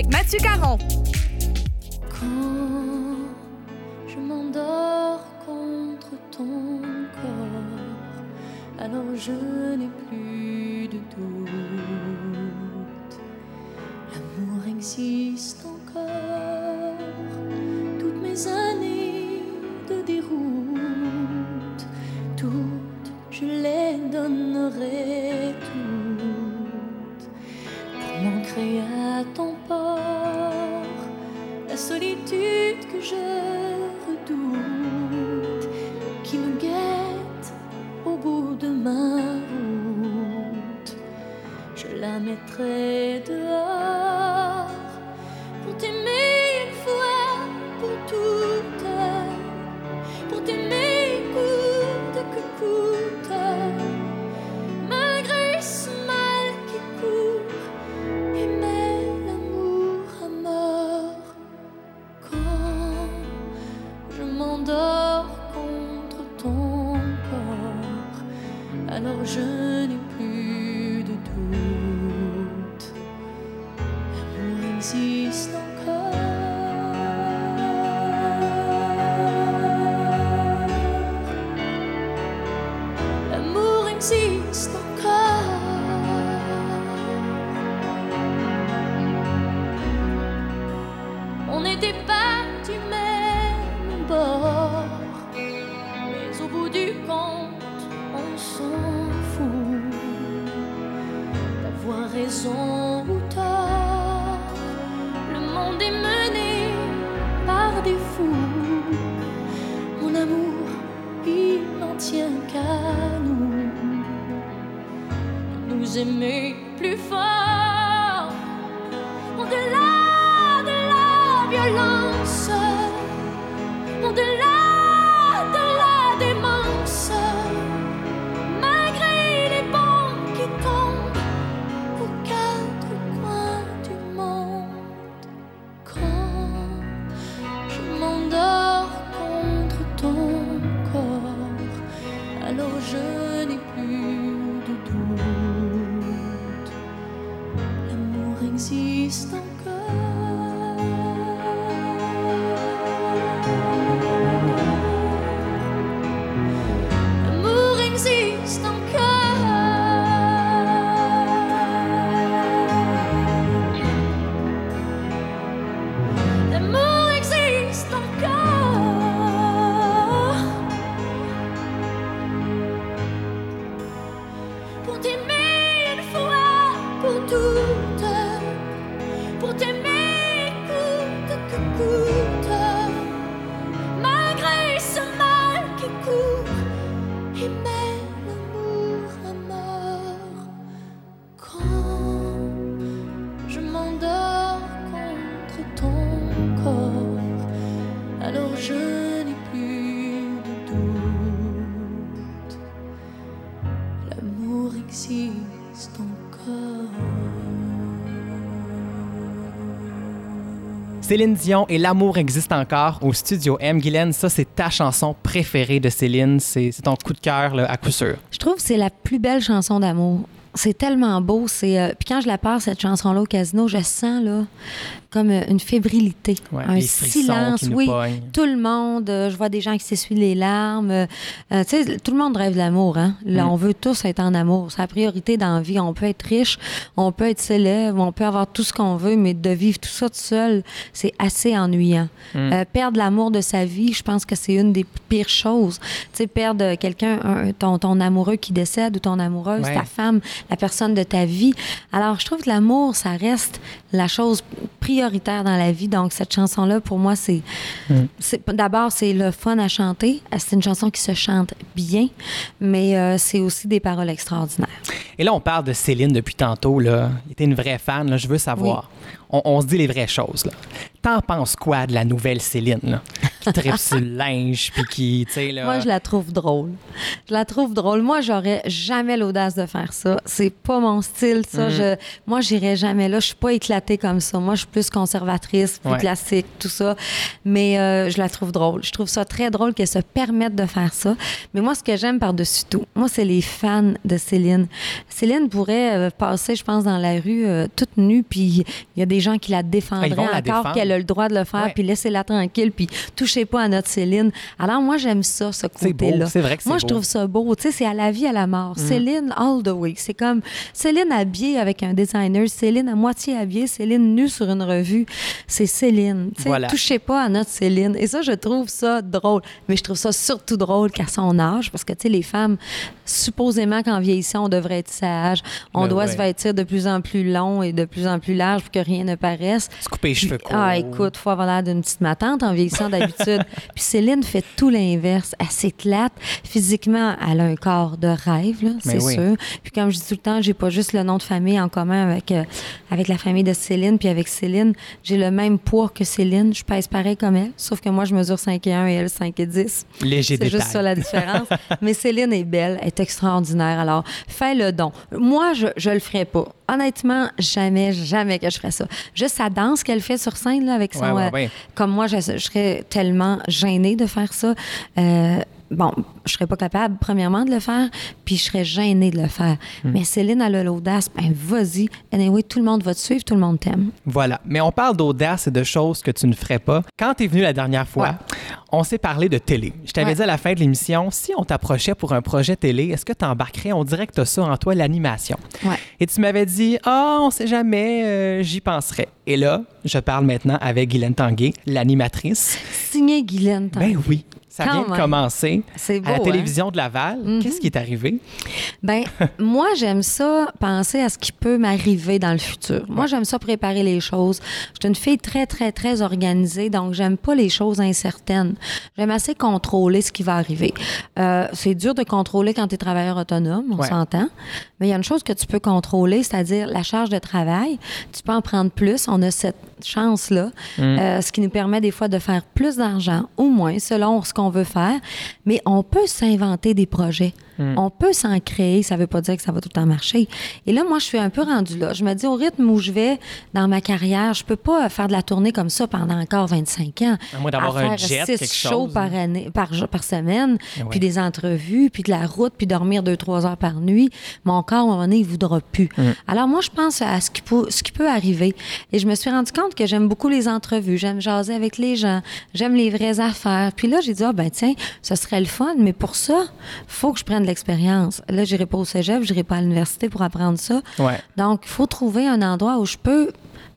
Speaker 7: avec Mathieu Caron.
Speaker 5: Céline Dion et L'amour existe encore au studio M. Guylaine, ça, c'est ta chanson préférée de Céline. C'est ton coup de cœur, à coup sûr.
Speaker 3: Je trouve que c'est la plus belle chanson d'amour. C'est tellement beau. C'est euh, puis quand je la passe cette chanson-là au casino, je sens là comme euh, une fébrilité,
Speaker 5: Ouais,
Speaker 3: un silence.
Speaker 5: qui
Speaker 3: oui, tout le monde. euh, je vois des gens qui s'essuient les larmes. euh, tu sais, tout le monde rêve de l'amour. Hein? Là,
Speaker 5: Mm.
Speaker 3: on veut tous être en amour. C'est la priorité dans la vie. On peut être riche, on peut être célèbre, on peut avoir tout ce qu'on veut, mais de vivre tout ça tout seul, c'est assez ennuyant.
Speaker 5: Mm.
Speaker 3: Euh, perdre l'amour de sa vie, je pense que c'est une des pires choses. Tu sais, perdre quelqu'un, un- ton, ton amoureux qui décède ou ton amoureuse,
Speaker 5: Ouais.
Speaker 3: ta femme la personne de ta vie. Alors, je trouve que l'amour, ça reste la chose prioritaire dans la vie. Donc, cette chanson-là, pour moi, c'est. c'est- D'abord, c'est le fun à chanter. C'est une chanson qui se chante bien, mais euh, c'est aussi des paroles extraordinaires.
Speaker 5: Et là, on parle de Céline depuis tantôt. Là. Il était une vraie fan. Là. Je veux savoir. On, on se dit les vraies choses. Là. T'en penses quoi de la nouvelle Céline? Là? Qui tripe sur le linge, puis qui, tu sais, là...
Speaker 3: Moi, je la trouve drôle. Je la trouve drôle. Moi, j'aurais jamais l'audace de faire ça. C'est pas mon style, ça.
Speaker 5: Mhm.
Speaker 3: Je, moi, j'irais jamais là. Je suis pas éclatée comme ça. Moi, je suis plus conservatrice, plus
Speaker 5: Ouais.
Speaker 3: classique, tout ça. Mais euh, je la trouve drôle. Je trouve ça très drôle qu'elle se permette de faire ça. Mais moi, ce que j'aime par-dessus tout, moi, c'est les fans de Céline. Céline pourrait euh, passer, je pense, dans la rue euh, toute nue, puis il y a des gens qui la défendraient
Speaker 5: Ah, la
Speaker 3: encore,
Speaker 5: défendre.
Speaker 3: qu'elle a le droit de le faire,
Speaker 5: Ouais.
Speaker 3: puis laissez-la tranquille, puis touchez pas à notre Céline. Alors, moi, j'aime ça, ce
Speaker 5: C'est beau,
Speaker 3: côté-là.
Speaker 5: c'est vrai que c'est
Speaker 3: Moi, je
Speaker 5: beau. Mm.
Speaker 3: trouve ça beau. Tu sais, c'est à la vie, à la mort. Céline all the way. C'est comme Céline habillée avec un designer, Céline à moitié habillée, Céline nue sur une revue. C'est Céline. Tu sais,
Speaker 5: Voilà.
Speaker 3: touchez pas à notre Céline. Et ça, je trouve ça drôle. Mais je trouve ça surtout drôle qu'à son âge, parce que, tu sais, les femmes, supposément qu'en vieillissant, on devrait être sage. On
Speaker 5: Ben
Speaker 3: doit
Speaker 5: ouais.
Speaker 3: se vêtir de plus en plus long et de plus en plus large pour que rien ne paraisse.
Speaker 5: Se couper les cheveux courts.
Speaker 3: Ah, écoute, faut avoir l'air d'une petite matante en vieillissant d'habitude. *laughs* Puis Céline fait tout l'inverse. Elle s'éclate. Physiquement, elle a un corps de rêve, là,
Speaker 5: Mais
Speaker 3: c'est
Speaker 5: oui.
Speaker 3: sûr. Puis comme je dis tout le temps, j'ai pas juste le nom de famille en commun avec, euh, avec la famille de Céline. Puis avec Céline, j'ai le même poids que Céline. Je pèse pareil comme elle. Sauf que moi, je mesure 5 et 1 et elle 5 et 10.
Speaker 5: Léger
Speaker 3: C'est juste ça la différence. *laughs* Mais Céline est belle, elle est extraordinaire. Alors, fais le don. Moi, je, je le ferais pas. Honnêtement, jamais, jamais que je ferais ça. Juste sa danse qu'elle fait sur scène là, avec son.
Speaker 5: Ouais, ouais,
Speaker 3: euh, comme moi, je, je serais tellement gênée de faire ça. Euh, Bon, je serais pas capable, premièrement, de le faire, puis je serais gênée de le faire.
Speaker 5: Hmm.
Speaker 3: Mais Céline, elle a l'audace, ben vas-y. Anyway, tout le monde va te suivre, tout le monde t'aime.
Speaker 5: Voilà. Mais on parle d'audace et de choses que tu ne ferais pas. Quand tu es venu la dernière fois,
Speaker 3: Ouais.
Speaker 5: on s'est parlé de télé. Je t'avais
Speaker 3: Ouais.
Speaker 5: dit à la fin de l'émission, si on t'approchait pour un projet télé, est-ce que tu embarquerais? On dirait que tu as ça en toi, l'animation.
Speaker 3: Ouais.
Speaker 5: Et tu m'avais dit, ah, on sait jamais, euh, j'y penserais. Et là, je parle maintenant avec Guylaine Tanguay, l'animatrice.
Speaker 3: Signé Guylaine.
Speaker 5: Ben oui, ça
Speaker 3: Quand
Speaker 5: vient de commencer à la
Speaker 3: hein?
Speaker 5: télévision de Laval. Qu'est-ce qui est arrivé?
Speaker 3: Ben, *laughs* moi, j'aime ça penser à ce qui peut m'arriver dans le futur. Moi, j'aime ça préparer les choses. Je suis une fille très, très, très organisée, donc j'aime pas les choses incertaines. J'aime assez contrôler ce qui va arriver. Euh, c'est dur de contrôler quand tu es travailleur autonome, on
Speaker 5: Ouais.
Speaker 3: s'entend. Mais il y a une chose que tu peux contrôler, c'est-à-dire la charge de travail. Tu peux en prendre plus. On a cette chance-là, euh, ce qui nous permet des fois de faire plus d'argent ou moins selon ce qu'on veut faire. Mais on peut s'inventer des projets. On peut s'en créer. Ça veut pas dire que ça va tout le temps marcher. Et là, moi, je suis un peu rendue là. Je me dis, au rythme où je vais dans ma carrière, je peux pas faire de la tournée comme ça pendant encore 25 ans.
Speaker 5: À moins d'avoir un jet,
Speaker 3: six
Speaker 5: quelque
Speaker 3: shows
Speaker 5: chose,
Speaker 3: par année, par, par semaine,
Speaker 5: ouais.
Speaker 3: puis des entrevues, puis de la route, puis dormir deux, trois heures par nuit. Mon corps, à un moment donné, il voudra plus.
Speaker 5: Mm.
Speaker 3: Alors, moi, je pense à ce qui, peut, ce qui peut arriver. Et je me suis rendu compte que j'aime beaucoup les entrevues. J'aime jaser avec les gens. J'aime les vraies affaires. Puis là, j'ai dit, ah, ben, tiens, ce serait le fun, mais pour ça, faut que je prenne de l'expérience. Là, j'irai pas au cégep, j'irai pas à l'université pour apprendre ça.
Speaker 5: Ouais.
Speaker 3: Donc, il faut trouver un endroit où je peux,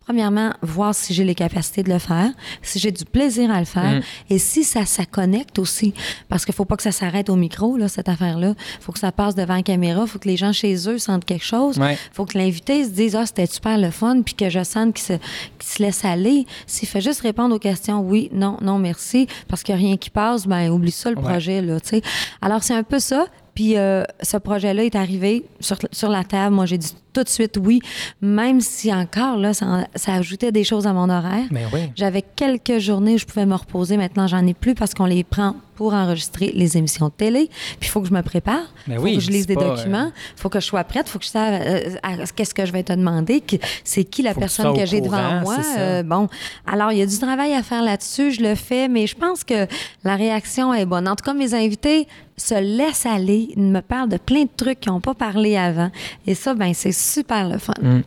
Speaker 3: premièrement, voir si j'ai les capacités de le faire, si j'ai du plaisir à le faire, et si ça, ça connecte aussi. Parce qu'il faut pas que ça s'arrête au micro, là, cette affaire-là. faut que ça passe devant la caméra, faut que les gens chez eux sentent quelque chose.
Speaker 5: Ouais.
Speaker 3: faut que l'invité se dise, ah, c'était super le fun, puis que je sente qu'il se, laisse aller. S'il fait juste répondre aux questions, oui, non, non, merci, parce qu'il n'y a rien qui passe, ben oublie ça, le
Speaker 5: Ouais.
Speaker 3: projet, là, tu sais. Alors, c'est un peu ça. Puis euh, ce projet-là est arrivé sur, sur la table. Moi, j'ai dit tout de suite oui, même si encore, là, ça, ça ajoutait des choses à mon horaire.
Speaker 5: Mais oui.
Speaker 3: J'avais quelques journées où je pouvais me reposer. Maintenant, j'en ai plus parce qu'on les prend pour enregistrer les émissions de télé. Puis il faut que je me prépare. Il faut
Speaker 5: oui,
Speaker 3: que je lise des
Speaker 5: pas,
Speaker 3: documents. Il faut que je sois prête. Il faut que je sache euh, qu'est-ce que je vais te demander. que- C'est qui la
Speaker 5: Faut
Speaker 3: personne que, j'ai devant moi. Euh, bon, alors il y a du travail à faire là-dessus. Je le fais, mais je pense que la réaction est bonne. En tout cas, mes invités se laissent aller. Ils me parlent de plein de trucs qu'ils n'ont pas parlé avant. Et ça, ben c'est super le fun.
Speaker 5: Mm.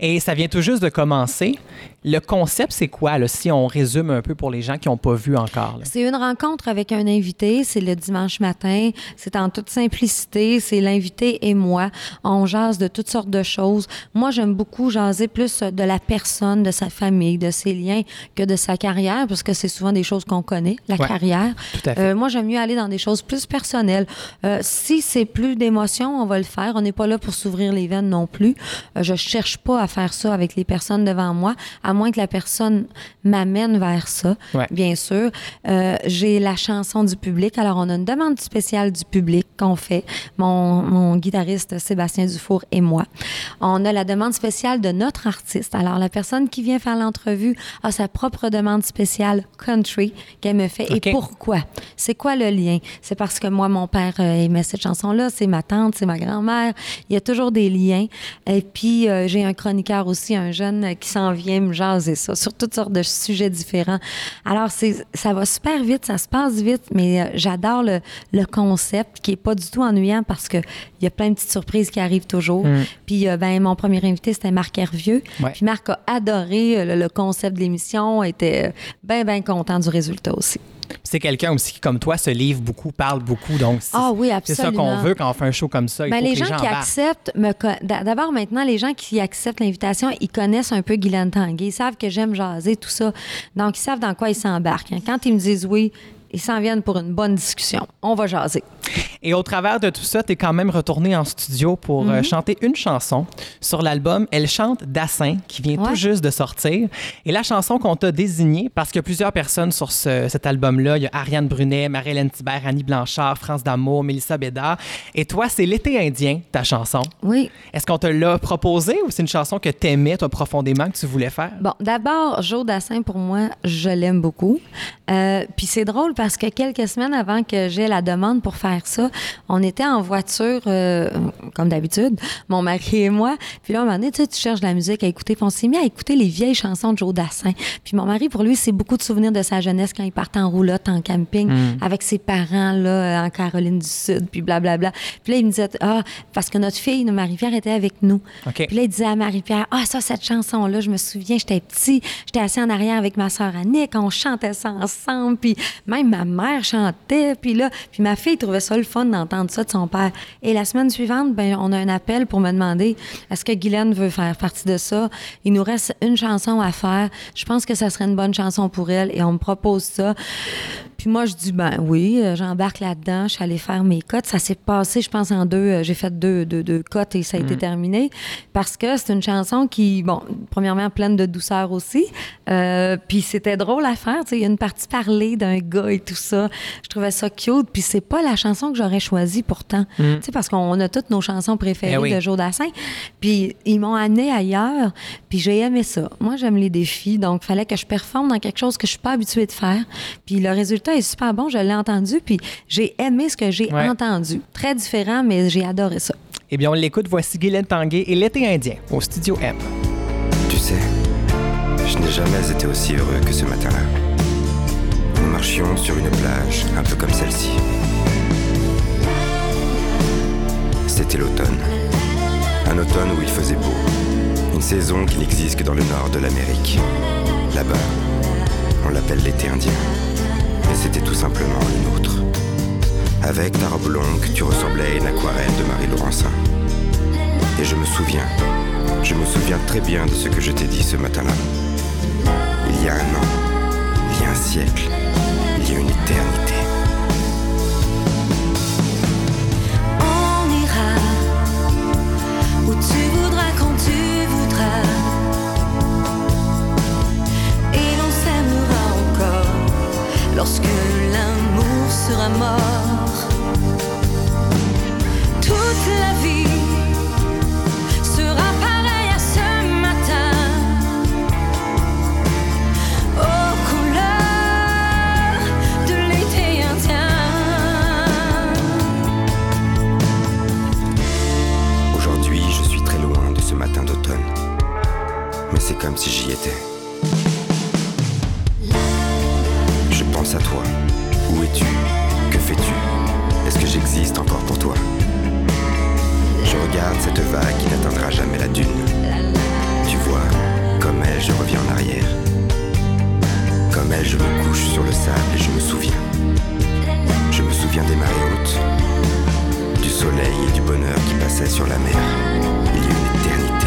Speaker 5: Et ça vient tout juste de commencer. Le concept, c'est quoi, là, si on résume un peu pour les gens qui n'ont pas vu encore?
Speaker 3: C'est une rencontre avec un invité, c'est le dimanche matin, c'est en toute simplicité, c'est l'invité et moi. On jase de toutes sortes de choses. Moi, j'aime beaucoup jaser plus de la personne, de sa famille, de ses liens que de sa carrière, parce que c'est souvent des choses qu'on connaît, la
Speaker 5: Ouais,
Speaker 3: carrière.
Speaker 5: tout à fait.
Speaker 3: Euh, moi, j'aime mieux aller dans des choses plus personnelles. Euh, si c'est plus d'émotion, on va le faire. On n'est pas là pour s'ouvrir les veines non plus. Euh, je cherche pas à faire ça avec les personnes devant moi, à moins que la personne m'amène vers ça,
Speaker 5: Ouais.
Speaker 3: bien sûr. Euh, J'ai la chanson du public. Alors, on a une demande spéciale du public qu'on fait, mon, mon guitariste Sébastien Dufour et moi. On a la demande spéciale de notre artiste. Alors, la personne qui vient faire l'entrevue a sa propre demande spéciale country qu'elle me fait. Et pourquoi? C'est quoi le lien? C'est parce que moi, mon père euh, aimait cette chanson-là, c'est ma tante, c'est ma grand-mère. Il y a toujours des liens. Et puis, euh, j'ai un chroniqueur aussi, un jeune euh, qui s'en vient me jaser ça sur toutes sortes de sujets différents. Alors, c'est, ça va super vite, ça se passe vite, mais euh, j'adore le, le concept qui est pas du tout ennuyant parce que il y a plein de petites surprises qui arrivent toujours. Puis, euh, ben, mon premier invité, c'était Marc Hervieux.
Speaker 5: Ouais.
Speaker 3: Puis, Marc a adoré euh, le, le concept de l'émission, était bien, bien content du résultat aussi.
Speaker 5: C'est quelqu'un aussi qui, comme toi, se livre beaucoup, parle beaucoup. Donc, c'est
Speaker 3: Ah oui,
Speaker 5: c'est ça qu'on veut quand on fait un show comme ça. Il
Speaker 3: Ben,
Speaker 5: faut
Speaker 3: les
Speaker 5: que les
Speaker 3: gens qui
Speaker 5: embarquent.
Speaker 3: acceptent, me d'abord maintenant, les gens qui acceptent l'invitation, ils connaissent un peu Guylaine Tanguay. Ils savent que j'aime jaser, tout ça. Donc, ils savent dans quoi ils s'embarquent. hein. Quand ils me disent oui, ils s'en viennent pour une bonne discussion. On va jaser.
Speaker 5: Et au travers de tout ça, tu es quand même retourné en studio pour
Speaker 3: Mhm.
Speaker 5: euh, chanter une chanson sur l'album Elle chante Dassin, qui vient tout juste de sortir. Et la chanson qu'on t'a désignée, parce qu'il y a plusieurs personnes sur ce- cet album-là, il y a Ariane Brunet, Marie-Hélène Thibert, Annie Blanchard, France D'Amour, Mélissa Bédard. Et toi, c'est L'été indien, ta chanson.
Speaker 3: Oui.
Speaker 5: Est-ce qu'on te l'a proposé ou c'est une chanson que t'aimais, toi, profondément, que tu voulais faire?
Speaker 3: Bon, d'abord, Joe Dassin, pour moi, je l'aime beaucoup. Euh, Puis c'est drôle parce que quelques semaines avant que j'ai la demande pour faire ça, on était en voiture, euh, comme d'habitude, mon mari et moi. Puis là, à un moment donné, tu sais, tu cherches de la musique à écouter. Puis on s'est mis à écouter les vieilles chansons de Joe Dassin. Puis mon mari, pour lui, c'est beaucoup de souvenirs de sa jeunesse quand il partait en roulotte, en camping, avec ses parents, là, en Caroline du Sud, puis blablabla. Puis là, il me disait, ah, parce que notre fille, Marie-Pierre, était avec nous. Puis là, il disait à Marie-Pierre, ah, ça, cette chanson-là, je me souviens, j'étais petit, j'étais assis en arrière avec ma sœur Annick, on chantait ça ensemble, puis même ma mère chantait, puis là, puis ma fille trouvait ça le fun d'entendre ça de son père. Et la semaine suivante, ben, on a un appel pour me demander, est-ce que Guylaine veut faire partie de ça? Il nous reste une chanson à faire. Je pense que ça serait une bonne chanson pour elle, et on me propose ça. Puis moi, je dis, ben oui, euh, j'embarque là-dedans. Je suis allée faire mes cotes. Ça s'est passé, je pense, en deux. euh, J'ai fait deux, deux, deux cotes et ça a été terminé. Parce que c'est une chanson qui, bon, premièrement, pleine de douceur aussi. Euh, puis c'était drôle à faire. Il y a une partie parlée d'un gars et tout ça. Je trouvais ça cute. Puis c'est pas la chanson que j'aurais choisie pourtant. Tu sais, Parce qu'on a toutes nos chansons préférées
Speaker 5: Eh oui.
Speaker 3: de Joe Dassin. Puis ils m'ont amené ailleurs. Puis j'ai aimé ça. Moi, j'aime les défis. Donc, il fallait que je performe dans quelque chose que je suis pas habituée de faire. Puis le résultat est super bon. Je l'ai entendu. Puis j'ai aimé ce que j'ai
Speaker 5: Ouais.
Speaker 3: entendu. Très différent, mais j'ai adoré ça.
Speaker 5: Eh bien, on l'écoute. Voici Guylaine Tanguay et L'été indien au Studio M.
Speaker 8: Tu sais, je n'ai jamais été aussi heureux que ce matin-là. Nous marchions sur une plage, un peu comme celle-ci. C'était l'automne. Un automne où il faisait beau. Une saison qui n'existe que dans le nord de l'Amérique. Là-bas, on l'appelle l'été indien. Mais c'était tout simplement le nôtre. Avec ta robe longue, tu ressemblais à une aquarelle de Marie Laurencin. Et je me souviens, je me souviens très bien de ce que je t'ai dit ce matin-là. Il y a un an, il y a un siècle, il y a une éternité.
Speaker 4: Lorsque l'amour sera mort. Toute la vie sera pareille à ce matin. Aux couleurs de l'été indien.
Speaker 8: Aujourd'hui, je suis très loin de ce matin d'automne. Mais c'est comme si j'y étais. Que fais-tu? Est-ce que j'existe encore pour toi? Je regarde cette vague qui n'atteindra jamais la dune. Tu vois, comme elle, je reviens en arrière.
Speaker 9: Comme elle, je me couche sur le sable et je me souviens. Je me souviens des marées hautes, du soleil et du bonheur qui passaient sur la mer. Il y a une éternité.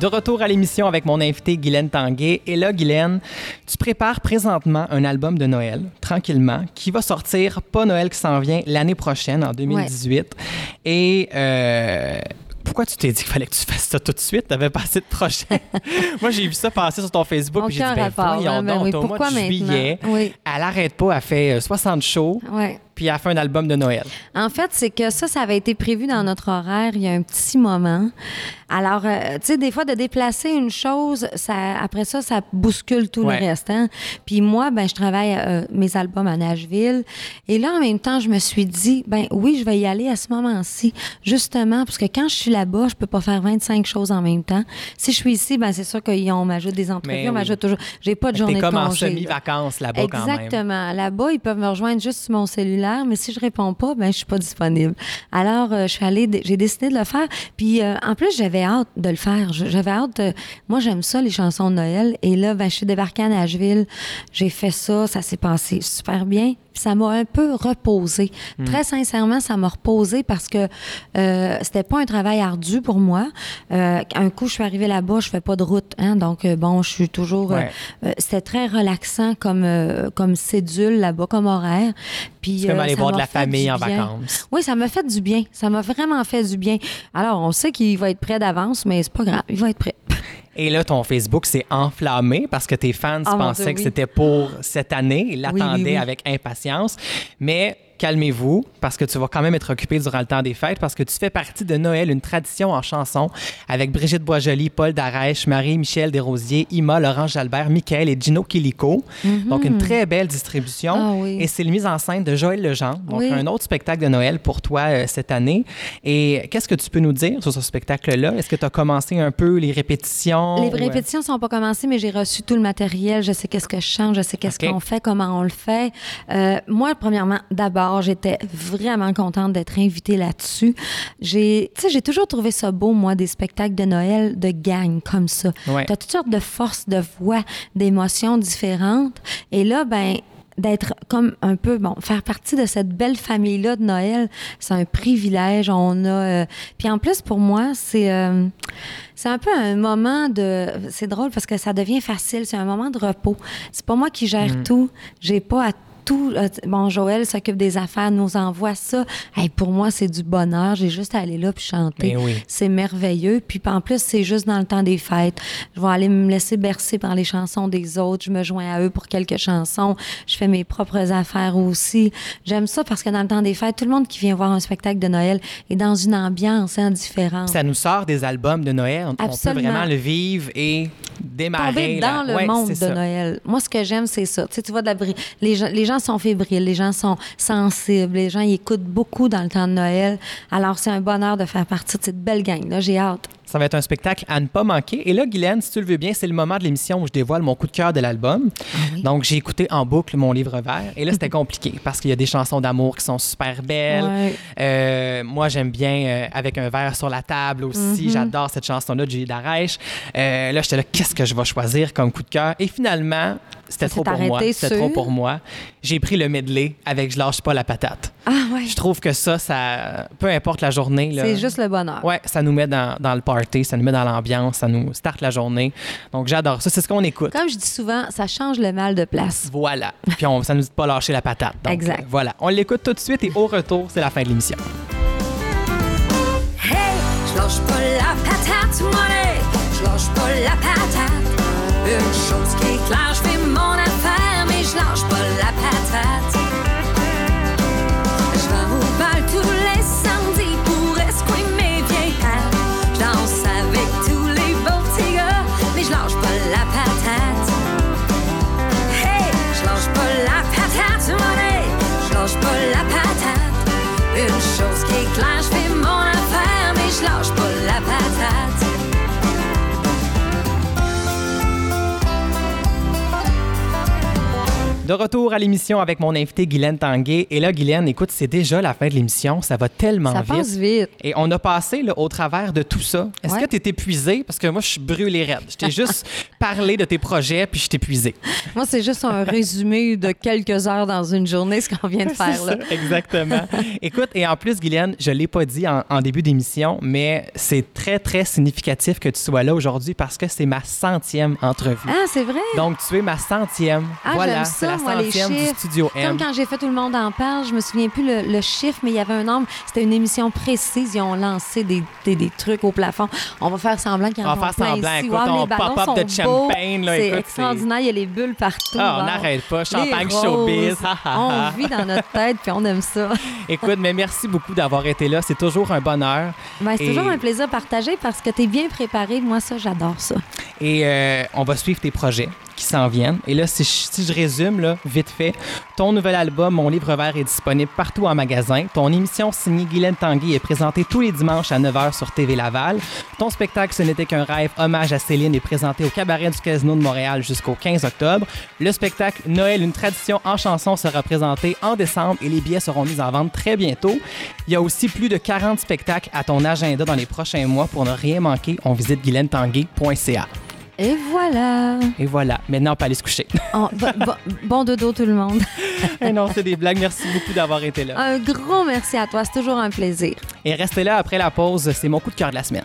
Speaker 1: De retour à l'émission avec mon invité Guylaine Tanguay. Et là, Guylaine, tu prépares présentement un album de Noël, tranquillement, qui va sortir, pas Noël qui s'en vient, l'année prochaine, en 2018. Et euh, pourquoi tu t'es dit qu'il fallait que tu *laughs* fasses ça tout de suite? T'avais pas assez de projets. *laughs* Moi, j'ai vu ça passer sur ton Facebook, j'ai dit, ben
Speaker 3: rapport,
Speaker 1: voyons
Speaker 3: hein, ben
Speaker 1: donc,
Speaker 3: oui,
Speaker 1: au mois de
Speaker 3: maintenant?
Speaker 1: juillet,
Speaker 3: Oui.
Speaker 1: elle arrête pas, elle fait euh, 60 shows,
Speaker 3: Ouais.
Speaker 1: Puis elle fait un album de Noël.
Speaker 3: En fait, c'est que ça, ça avait été prévu dans notre horaire il y a un petit moment. Alors, euh, tu sais, des fois, de déplacer une chose, ça, après ça, ça bouscule tout
Speaker 1: Ouais.
Speaker 3: le reste. hein. Puis moi, ben, je travaille euh, mes albums à Nashville. Et là, en même temps, je me suis dit, ben oui, je vais y aller à ce moment-ci, justement, parce que quand je suis là-bas, je peux pas faire 25 choses en même temps. Si je suis ici, ben c'est sûr qu'on m'ajoute des entrevues,
Speaker 1: Mais
Speaker 3: on m'ajoute toujours. J'ai pas de journée de
Speaker 1: comme en
Speaker 3: congé,
Speaker 1: semi-vacances là-bas quand même.
Speaker 3: Exactement. Là-bas, ils peuvent me rejoindre juste sur mon cellulaire, mais si je réponds pas, ben je suis pas disponible. Alors, euh, je suis allée, j'ai décidé de le faire. Puis, euh, en plus, j'avais hâte de le faire. J'avais hâte. de- moi, j'aime ça les chansons de Noël. Et là, ben, je suis débarquée à Nashville. J'ai fait ça, ça s'est passé super bien. Ça m'a un peu reposé. Très sincèrement, ça m'a reposé parce que euh, c'était pas un travail ardu pour moi. Euh, un coup, je suis arrivée là-bas, je fais pas de route, hein, donc euh, bon, je suis toujours.
Speaker 1: Ouais.
Speaker 3: euh, c'était très relaxant comme comme cédule là-bas, comme horaire. Puis
Speaker 1: comme aller voir de la famille en vacances.
Speaker 3: Oui, ça m'a fait du bien. Ça m'a vraiment fait du bien. Alors, on sait qu'il va être prêt d'avance, mais c'est pas grave, il va être prêt. *laughs*
Speaker 1: Et là, ton Facebook s'est enflammé parce que tes fans
Speaker 3: Ah,
Speaker 1: pensaient
Speaker 3: Dieu,
Speaker 1: que c'était pour cette année. Ils l'attendaient
Speaker 3: oui, oui.
Speaker 1: avec impatience. Mais calmez-vous parce que tu vas quand même être occupé durant le temps des fêtes parce que tu fais partie de Noël, une tradition en chanson avec Brigitte Boisjoli, Paul Darèche, Marie-Michel Desrosiers, Ima, Laurent Jalbert, Michael et Gino Quilico. Donc, une très belle distribution.
Speaker 3: Ah oui.
Speaker 1: Et c'est le mise en scène de Joël Legendre. Donc,
Speaker 3: Oui.
Speaker 1: un autre spectacle de Noël pour toi euh, cette année. Et qu'est-ce que tu peux nous dire sur ce spectacle-là? Est-ce que tu as commencé un peu les répétitions?
Speaker 3: Les
Speaker 1: ou, euh,
Speaker 3: répétitions sont pas commencées, mais j'ai reçu tout le matériel. Je sais qu'est-ce que je chante, je sais qu'est-ce qu'on fait, comment on le fait. Euh, moi, premièrement, d'abord, j'étais vraiment contente d'être invitée là-dessus. J'ai, tu sais, j'ai toujours trouvé ça beau, moi, des spectacles de Noël de gang comme ça.
Speaker 1: Ouais.
Speaker 3: T'as toutes sortes de forces de voix, d'émotions différentes. Et là, ben d'être comme un peu bon faire partie de cette belle famille là de Noël c'est un privilège on a euh, puis en plus pour moi c'est euh, c'est un peu un moment de c'est drôle parce que ça devient facile c'est un moment de repos c'est pas moi qui gère
Speaker 1: Mm.
Speaker 3: tout j'ai pas à tout, euh, bon, Joël s'occupe des affaires, nous envoie ça. Hey, pour moi, c'est du bonheur. J'ai juste à aller là puis chanter.
Speaker 1: Oui.
Speaker 3: C'est merveilleux. Puis en plus, c'est juste dans le temps des fêtes. Je vais aller me laisser bercer par les chansons des autres. Je me joins à eux pour quelques chansons. Je fais mes propres affaires aussi. J'aime ça parce que dans le temps des fêtes, tout le monde qui vient voir un spectacle de Noël est dans une ambiance hein, différente.
Speaker 1: Ça nous sort des albums de Noël. On- On peut vraiment le vivre et démarrer.
Speaker 3: tomber dans le
Speaker 1: Ouais,
Speaker 3: monde de
Speaker 1: ça.
Speaker 3: Noël. Moi, ce que j'aime, c'est ça. Tu sais, tu vois, de la bri- les, gens, les gens sont fébriles, les gens sont sensibles, les gens ils écoutent beaucoup dans le temps de Noël. Alors, c'est un bonheur de faire partie de cette belle gang-là. J'ai hâte.
Speaker 1: Ça va être un spectacle à ne pas manquer. Et là, Guylaine, si tu le veux bien, c'est le moment de l'émission où je dévoile mon coup de cœur de l'album.
Speaker 3: Ah
Speaker 1: Donc, j'ai écouté en boucle mon livre vert. Et là, c'était *laughs* compliqué parce qu'il y a des chansons d'amour qui sont super belles.
Speaker 3: Ouais.
Speaker 1: Euh, moi, j'aime bien euh, Avec un verre sur la table aussi.
Speaker 3: Mm-hmm.
Speaker 1: J'adore cette chanson-là de Julie Darèche. Euh, là, j'étais là, qu'est-ce que je vais choisir comme coup de cœur? Et finalement, c'était trop pour moi. C'était trop pour moi. J'ai pris le medley avec Je lâche pas la patate.
Speaker 3: Ah ouais.
Speaker 1: Je trouve que ça, ça peu importe la journée. là,
Speaker 3: C'est juste le bonheur.
Speaker 1: Ouais, ça nous met dans, dans le party, ça nous met dans l'ambiance, ça nous starte la journée. Donc j'adore ça, c'est ce qu'on écoute.
Speaker 3: Comme je dis souvent, ça change le mal de place.
Speaker 1: Voilà. Puis on, ça nous dit de pas lâcher la patate. Donc,
Speaker 3: Exact.
Speaker 1: euh, voilà. On l'écoute tout de suite et au retour, c'est la fin de l'émission.
Speaker 9: Hey, je lâche pas la patate, money. Je lâche pas la patate. Une chose qui est claire, je fais je lâche pas la patate. Je vais au bal tous les samedis pour escouer mes vieilles. Je danse avec tous les beaux petits gars, mais je lâche pas la patate. Hey, je lâche pas la patate, money. Je lâche pas la patate. Une chose qui est claire, je
Speaker 5: De retour à l'émission avec mon invité Guylaine Tanguay. Et là, Guylaine, écoute, c'est déjà la fin de l'émission. Ça va tellement
Speaker 3: Ça
Speaker 5: vite.
Speaker 3: passe vite.
Speaker 5: Et on a passé là, au travers de tout ça. Est-ce
Speaker 3: Ouais.
Speaker 5: que tu es épuisé? Parce que moi, je suis brûlé raide. Je t'ai juste *laughs* parlé de tes projets, puis je t'ai épuisé.
Speaker 3: Moi, c'est juste un résumé de quelques heures dans une journée, ce qu'on vient de *laughs* faire là.
Speaker 5: Exactement. Écoute, et en plus, Guylaine, je ne l'ai pas dit en, en début d'émission, mais c'est très, très significatif que tu sois là aujourd'hui parce que c'est ma centième entrevue.
Speaker 3: Ah, c'est vrai?
Speaker 5: Donc, tu es ma centième.
Speaker 3: Ah,
Speaker 5: voilà, c'est
Speaker 3: ça,
Speaker 5: la
Speaker 3: moi, les
Speaker 5: du. Studio M.
Speaker 3: Comme quand j'ai fait Tout le monde en parle, je me souviens plus le, le chiffre, mais il y avait un nombre. C'était une émission précise. Ils ont lancé des, des, des trucs au plafond. On va faire semblant qu'il y en
Speaker 5: On
Speaker 3: a
Speaker 5: va faire semblant.
Speaker 3: ici.
Speaker 5: Écoute,
Speaker 3: Wow,
Speaker 5: on pop-up de
Speaker 3: beaux.
Speaker 5: champagne, là,
Speaker 3: C'est extraordinaire. Il y a les bulles partout.
Speaker 5: Ah, on n'arrête pas. Champagne showbiz. *laughs*
Speaker 3: On vit dans notre tête, puis on aime ça.
Speaker 5: Écoute, mais merci beaucoup d'avoir été là. C'est toujours un bonheur.
Speaker 3: Ben, c'est
Speaker 5: Et-
Speaker 3: toujours un plaisir partagé parce que tu es bien préparé. Moi, ça, j'adore ça.
Speaker 5: Et euh, on va suivre tes projets qui s'en viennent. Et là, si je, résume, vite fait, ton nouvel album, Mon livre vert, est disponible partout en magasin. Ton émission signée Guylaine Tanguy est présentée tous les dimanches à 9h sur TV Laval. Ton spectacle Ce n'était qu'un rêve, hommage à Céline, est présenté au Cabaret du Casino de Montréal jusqu'au 15 octobre. Le spectacle Noël, une tradition en chanson sera présenté en décembre et les billets seront mis en vente très bientôt. Il y a aussi plus de 40 spectacles à ton agenda dans les prochains mois. Pour ne rien manquer, on visite guylaine-tanguay.ca.
Speaker 3: Et voilà.
Speaker 5: Et voilà, maintenant on peut aller se coucher. *laughs*
Speaker 3: Oh, bo- bo- bon dodo, tout le monde. *laughs*
Speaker 5: Eh non, c'est des blagues. Merci beaucoup d'avoir été là.
Speaker 3: Un gros merci à toi. C'est toujours un plaisir.
Speaker 5: Et restez là après la pause, c'est mon coup de cœur de la semaine.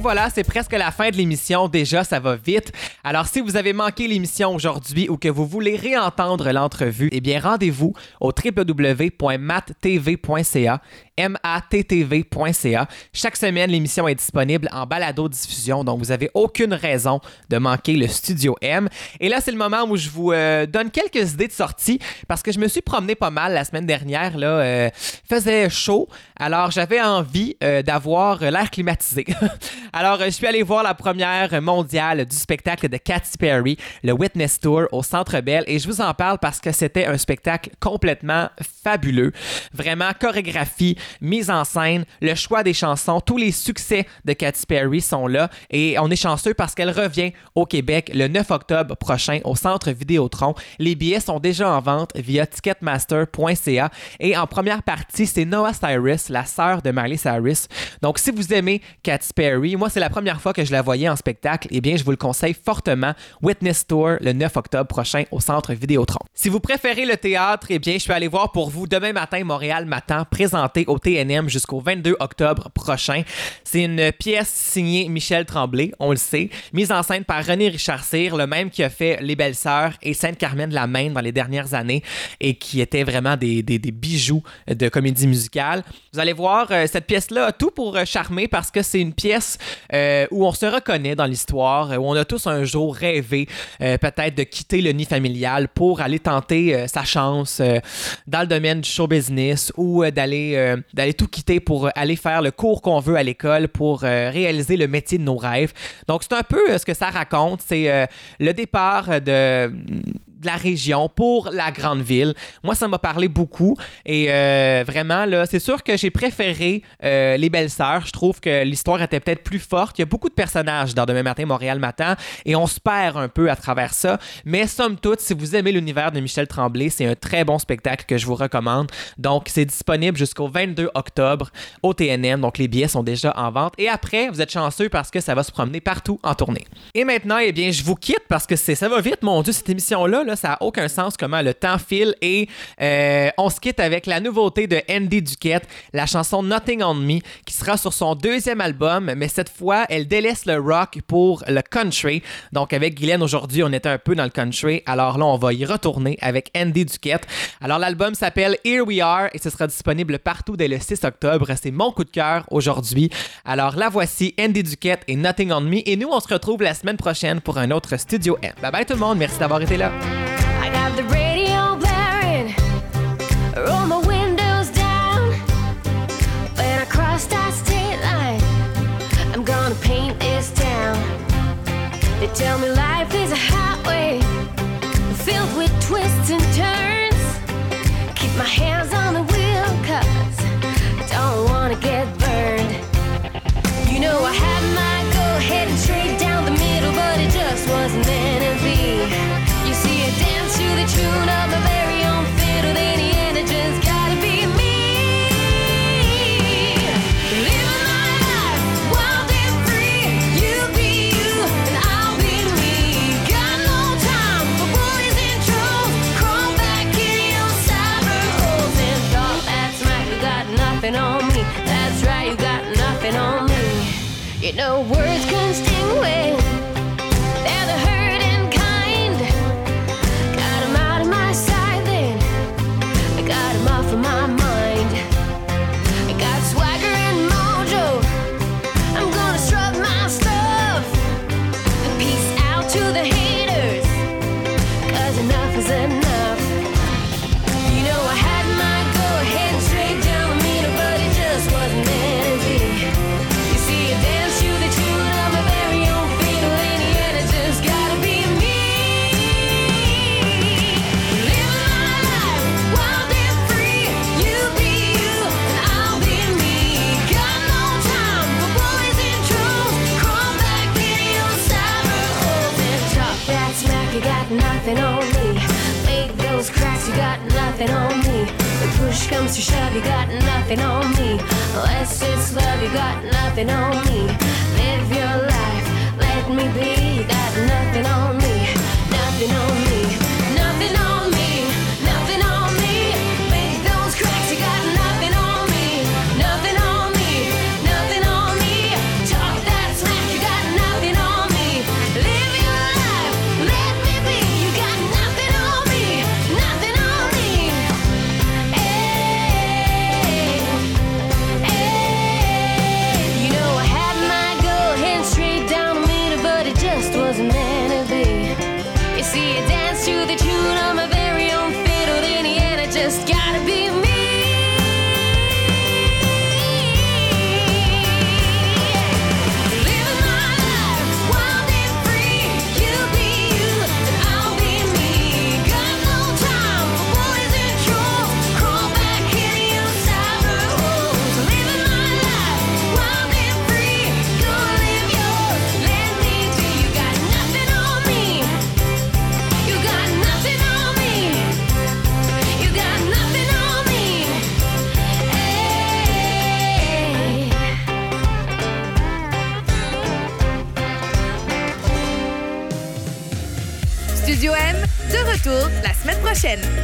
Speaker 1: Voilà, c'est presque la fin de l'émission. Déjà, ça va vite. Alors, si vous avez manqué l'émission aujourd'hui ou que vous voulez réentendre l'entrevue, eh bien, rendez-vous au www.mattv.ca mattv.ca. Chaque semaine, l'émission est disponible en balado-diffusion, donc vous n'avez aucune raison de manquer le Studio M. Et là, c'est le moment où je vous euh, donne quelques idées de sortie parce que je me suis promené pas mal la semaine dernière. Là, euh, faisait chaud, alors j'avais envie euh, d'avoir l'air climatisé. *laughs* alors, je suis allé voir la première mondiale du spectacle de Katy Perry, le Witness Tour au Centre Bell, et je vous en parle parce que c'était un spectacle complètement fabuleux. Vraiment, chorégraphie, mise en scène, le choix des chansons, tous les succès de Katy Perry sont là et on est chanceux parce qu'elle revient au Québec le 9 octobre prochain au Centre Vidéotron. Les billets sont déjà en vente via ticketmaster.ca et en première partie, c'est Noah Cyrus, la sœur de Miley Cyrus. Donc si vous aimez Katy Perry, moi c'est la première fois que je la voyais en spectacle, eh bien je vous le conseille fortement. Witness Tour le 9 octobre prochain au Centre Vidéotron. Si vous préférez le théâtre, eh bien je suis allé voir pour vous demain matin Montréal Matin présenté au TNM jusqu'au 22 octobre prochain. C'est une pièce signée Michel Tremblay, on le sait, mise en scène par René Richard Cyr, le même qui a fait Les Belles Sœurs et Sainte-Carmen de la Maine dans les dernières années et qui étaient vraiment des, des- bijoux de comédie musicale. Vous allez voir, euh, cette pièce-là a tout pour euh, charmer parce que c'est une pièce euh, où on se reconnaît dans l'histoire, où on a tous un jour rêvé peut-être de quitter le nid familial pour aller tenter sa chance dans le domaine show business ou euh, d'aller euh, d'aller tout quitter pour aller faire le cours qu'on veut à l'école pour euh, réaliser le métier de nos rêves. Donc c'est un peu ce que ça raconte, c'est le départ de de la région pour la grande ville. Moi, ça m'a parlé beaucoup et euh, vraiment, là, c'est sûr que j'ai préféré euh, Les Belles Sœurs. Je trouve que l'histoire était peut-être plus forte. Il y a beaucoup de personnages dans Demain matin, Montréal matin et on se perd un peu à travers ça. Mais somme toute, si vous aimez l'univers de Michel Tremblay, c'est un très bon spectacle que je vous recommande. Donc, c'est disponible jusqu'au 22 octobre au TNM. Donc, les billets sont déjà en vente. Et après, vous êtes chanceux parce que ça va se promener partout en tournée. Et maintenant, eh bien, je vous quitte parce que ça va vite, mon Dieu, cette émission-là, là, ça n'a aucun sens comment le temps file. Et euh, on se quitte avec la nouveauté de Andy Duquette, la chanson Nothing on Me, qui sera sur son deuxième album, mais cette fois, elle délaisse le rock pour le country. Donc, avec Guylaine aujourd'hui, on était un peu dans le country. Alors là, on va y retourner avec Andy Duquette. Alors, l'album s'appelle Here We Are et ce sera disponible partout dès le 6 octobre. C'est mon coup de cœur aujourd'hui. Alors, la voici, Andy Duquette et Nothing on Me. Et nous, on se retrouve la semaine prochaine pour un autre Studio M. Bye bye tout le monde. Merci d'avoir été là.
Speaker 4: They tell me life is a highway You know words comes to shove, you got nothing on me. Unless it's love, you got nothing on me. Live your life, let me be. You got nothing on me, nothing on me,
Speaker 10: Studio